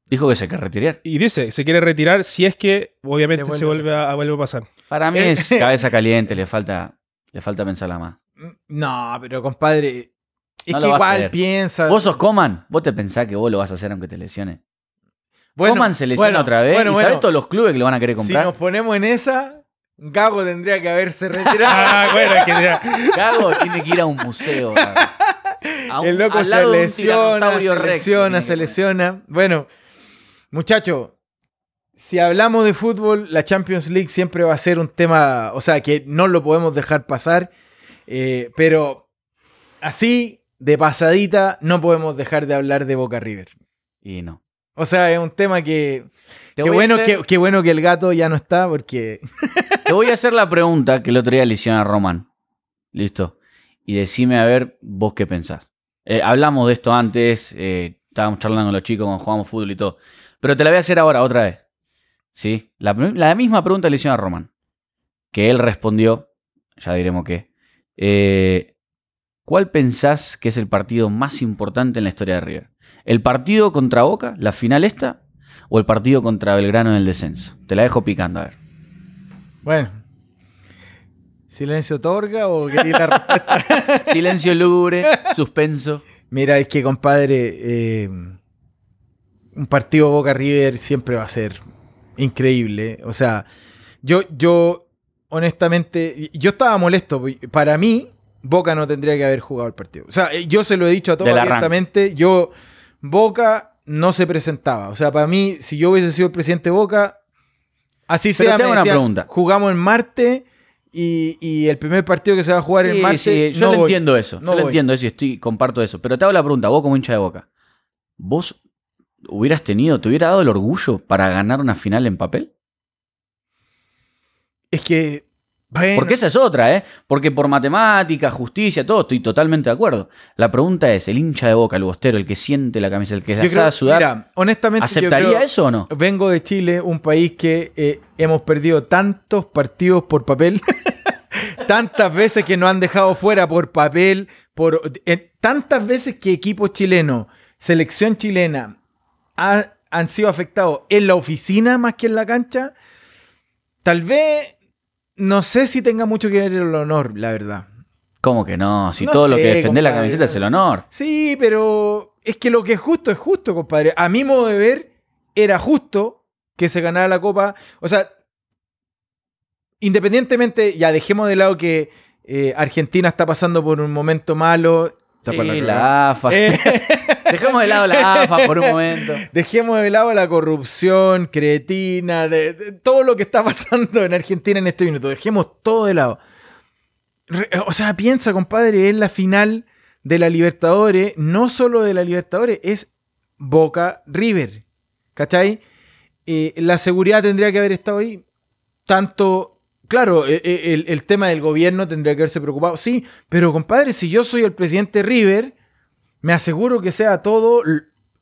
Dijo que se quiere retirar. Y dice, se quiere retirar si es que obviamente Le vuelve se a vuelve a, vuelve a pasar. Para mí (laughs) es cabeza caliente, le falta, le falta pensarla más. No, pero compadre. Es No que igual piensa. Vos sos Coman, vos te pensás que vos lo vas a hacer aunque te lesione. Bueno, Coman se lesiona bueno, otra vez. Bueno, ¿Y sabés todos los clubes que lo van a querer si comprar? nos ponemos en esa, Gago tendría que haberse retirado. (laughs) Ah, bueno, es que ya- Gago (laughs) tiene que ir a un museo. Gago. A un- el loco se lesiona, se lesiona, se lesiona. Bueno, muchacho, si hablamos de fútbol, la Champions League siempre va a ser un tema, o sea, que no lo podemos dejar pasar, eh, pero así, de pasadita, no podemos dejar de hablar de Boca River. Y no. O sea, es un tema que... Te Qué bueno, hacer, que, qué bueno que el gato ya no está, porque... (laughs) te voy a hacer la pregunta que el otro día le hicieron a Roman. Listo. Y decime a ver vos qué pensás. Eh, hablamos de esto antes, eh, estábamos charlando con los chicos cuando jugamos fútbol y todo. Pero te la voy a hacer ahora, otra vez. ¿Sí? La, la misma pregunta le hicieron a Roman. Que él respondió, ya diremos qué. Eh, ¿Cuál pensás que es el partido más importante en la historia de River? ¿El partido contra Boca, la final esta? ¿O el partido contra Belgrano en el descenso? Te la dejo picando, a ver. Bueno. ¿Silencio otorga o quería la? (laughs) Silencio lúgubre, suspenso. Mira, es que compadre, eh, un partido Boca River siempre va a ser increíble. O sea, yo, yo, honestamente, yo estaba molesto. Para mí, Boca no tendría que haber jugado el partido. O sea, eh, yo se lo he dicho a todos abiertamente. Yo, Boca no se presentaba. O sea, para mí, si yo hubiese sido el presidente Boca, así Pero sea, me una pregunta. jugamos en Marte y, y el primer partido que se va a jugar en Sí, Marte. sí, yo no lo voy. entiendo eso. No yo lo voy. entiendo eso y estoy, comparto eso. Pero te hago la pregunta, vos como hincha de boca, ¿vos hubieras tenido, te hubiera dado el orgullo para ganar una final en papel? Es que. Bueno, Porque esa es otra, ¿eh? Porque por matemática, justicia, todo, estoy totalmente de acuerdo. La pregunta es, el hincha de boca, el bostero, el que siente la camisa, el que se a sudar, mira, honestamente, ¿aceptaría creo- eso o no? Vengo de Chile, un país que eh, hemos perdido tantos partidos por papel, (laughs) tantas veces que nos han dejado fuera por papel, por eh, tantas veces que equipos chilenos, selección chilena, ha- han sido afectados en la oficina más que en la cancha. Tal vez, no sé si tenga mucho que ver el honor, la verdad. ¿Cómo que no? Si No todo lo que defender la camiseta es el honor. Sí, pero es que lo que es justo es justo, compadre. A mi modo de ver, era justo que se ganara la copa. O sea, independientemente, ya dejemos de lado que eh, Argentina está pasando por un momento malo. Sí, la la AFA. Eh, Dejemos de lado la AFA por un momento. dejemos de lado la corrupción, cretina, de, todo lo que está pasando en Argentina en este minuto. Dejemos todo de lado. O sea, piensa, compadre, es la final de la Libertadores, no solo de la Libertadores, es Boca River. ¿Cachai? Eh, la seguridad tendría que haber estado ahí. Tanto, claro, eh, eh, el, el tema del gobierno tendría que haberse preocupado. Sí, pero compadre, si yo soy el presidente River, me aseguro que sea todo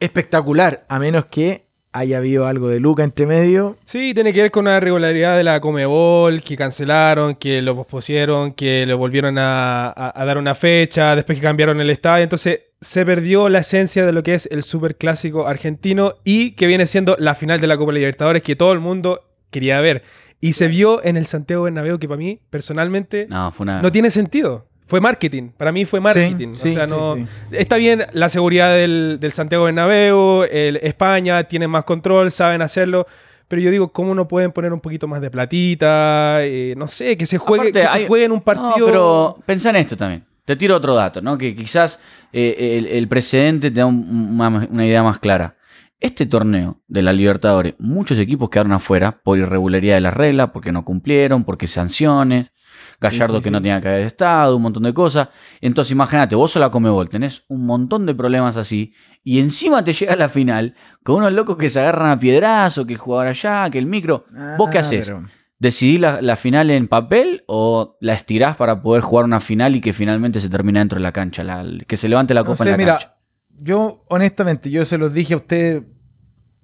espectacular, a menos que haya habido algo de Luca entre medio. Sí, tiene que ver con una irregularidad de la Comebol, que cancelaron, que lo pospusieron, que lo volvieron a, a- a dar una fecha, después que cambiaron el estadio. Entonces se perdió la esencia de lo que es el superclásico argentino y que viene siendo la final de la Copa Libertadores que todo el mundo quería ver. Y se vio en el Santiago Bernabéu que para mí, personalmente, No, fue una. no tiene sentido. Fue marketing. Para mí fue marketing. sí, o sea, sí, no. sí. Está bien la seguridad del, del Santiago Bernabéu, el España tiene más control, saben hacerlo. Pero yo digo, ¿cómo no pueden poner un poquito más de platita? Eh, no sé, que se juegue, Aparte, que se juegue en un partido. No, pero pensá en esto también. Te tiro otro dato, ¿no? Que quizás eh, el, el precedente te da un- una, una idea más clara. Este torneo de la Libertadores, muchos equipos quedaron afuera por irregularidad de las reglas, porque no cumplieron, porque sanciones, Gallardo que no tenía que haber estado, un montón de cosas. Entonces, imagínate, vos sola Comebol tenés un montón de problemas así, y encima te llega a la final con unos locos que se agarran a piedrazo, que el jugador allá, que el micro. ¿Vos qué Ah, haces? pero- ¿Decidís la, la final en papel o la estirás para poder jugar una final y que finalmente se termine dentro de la cancha? la- que se levante la No copa sé, en la mira, cancha. yo honestamente, yo se los dije a ustedes.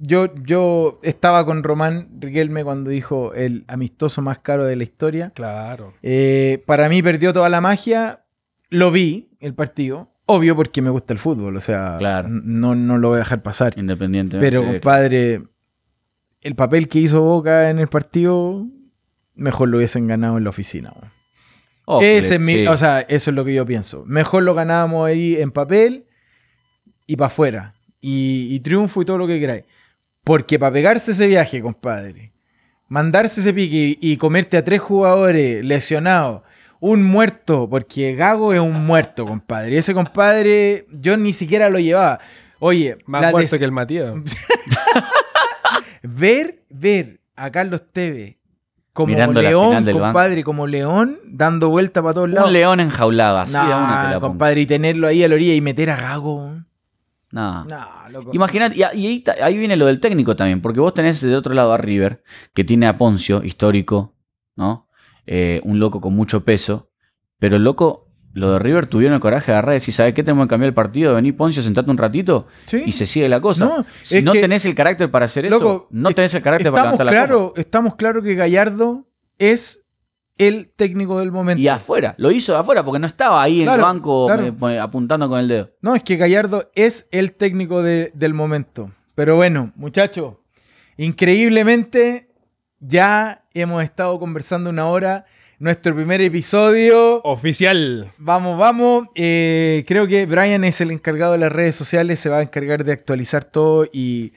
Yo, yo estaba con Román Riquelme cuando dijo el amistoso más caro de la historia. Claro. Eh, para mí perdió toda la magia. Lo vi, el partido. Obvio porque me gusta el fútbol. O sea, Claro. no, no lo voy a dejar pasar. Independientemente. Pero, compadre, el papel que hizo Boca en el partido, mejor lo hubiesen ganado en la oficina. Oh, Ese es mi- sí. o sea, eso es lo que yo pienso. Mejor lo ganábamos ahí en papel y para afuera. Y, y triunfo y todo lo que queráis. Porque para pegarse ese viaje, compadre, mandarse ese pique y, y comerte a tres jugadores lesionados, un muerto, porque Gago es un muerto, compadre. Y ese compadre, yo ni siquiera lo llevaba. Oye, Más la muerto que el Matías. (laughs) ver, ver a Carlos Tevez como Mirando león, compadre, como león, dando vuelta para todos lados. un león enjaulado, así Nah, de una te la pongo. compadre, y tenerlo ahí a la orilla y meter a Gago. No. No, loco. Imagínate, y, ahí, viene lo del técnico también, porque vos tenés de otro lado a River, que tiene a Poncio, histórico, ¿no? Eh, un loco con mucho peso, pero el loco, lo de River tuvieron el coraje de agarrar y decir, ¿sabes qué? Tenemos que cambiar el partido, vení Poncio, sentate un ratito Sí. y se sigue la cosa. No, si no tenés el carácter para hacer Loco, eso, no tenés el carácter para levantar la claro, copa. estamos claro que Gallardo es el técnico del momento. Y afuera, lo hizo de afuera porque no estaba ahí en el banco claro. eh, apuntando con el dedo. No, es que Gallardo es el técnico de- del momento. Pero bueno, muchachos, increíblemente ya hemos estado conversando una hora. Nuestro primer episodio. Oficial. Vamos, vamos. Eh, creo que Brian es el encargado de las redes sociales, se va a encargar de actualizar todo y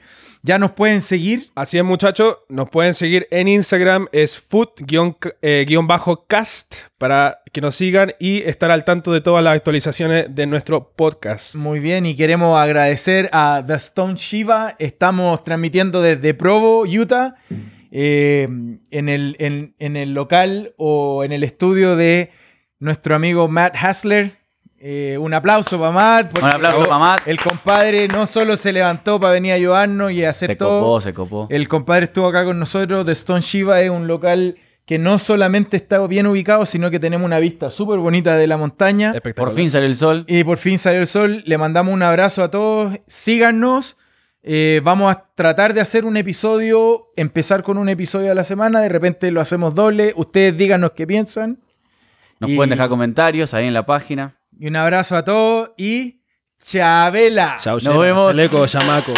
ya nos pueden seguir. Así es, muchachos. Nos pueden seguir en Instagram. Es food-cast para que nos sigan y estar al tanto de todas las actualizaciones de nuestro podcast. Muy bien, y queremos agradecer a The Stone Shiva. Estamos transmitiendo desde Provo, Utah, eh, en, el, en- en el local o en el estudio de nuestro amigo Matt Hasler. Eh, un aplauso para Matt. porque Un aplauso para Matt. El compadre no solo se levantó para venir a ayudarnos y hacer Se todo. copó, se copó. El compadre estuvo acá con nosotros. The Stone Shiva es un local que no solamente está bien ubicado, sino que tenemos una vista súper bonita de la montaña. Espectacular. Por fin salió el sol. Y por fin salió el sol. Le mandamos un abrazo a todos. Síganos. Eh, vamos a tratar de hacer un episodio, empezar con un episodio a la semana. De repente lo hacemos doble. Ustedes díganos qué piensan. Nos Y- pueden dejar comentarios ahí en la página. Y un abrazo a todos. Y Chabela. Chao, Nos vemos. Chaleco, chamaco.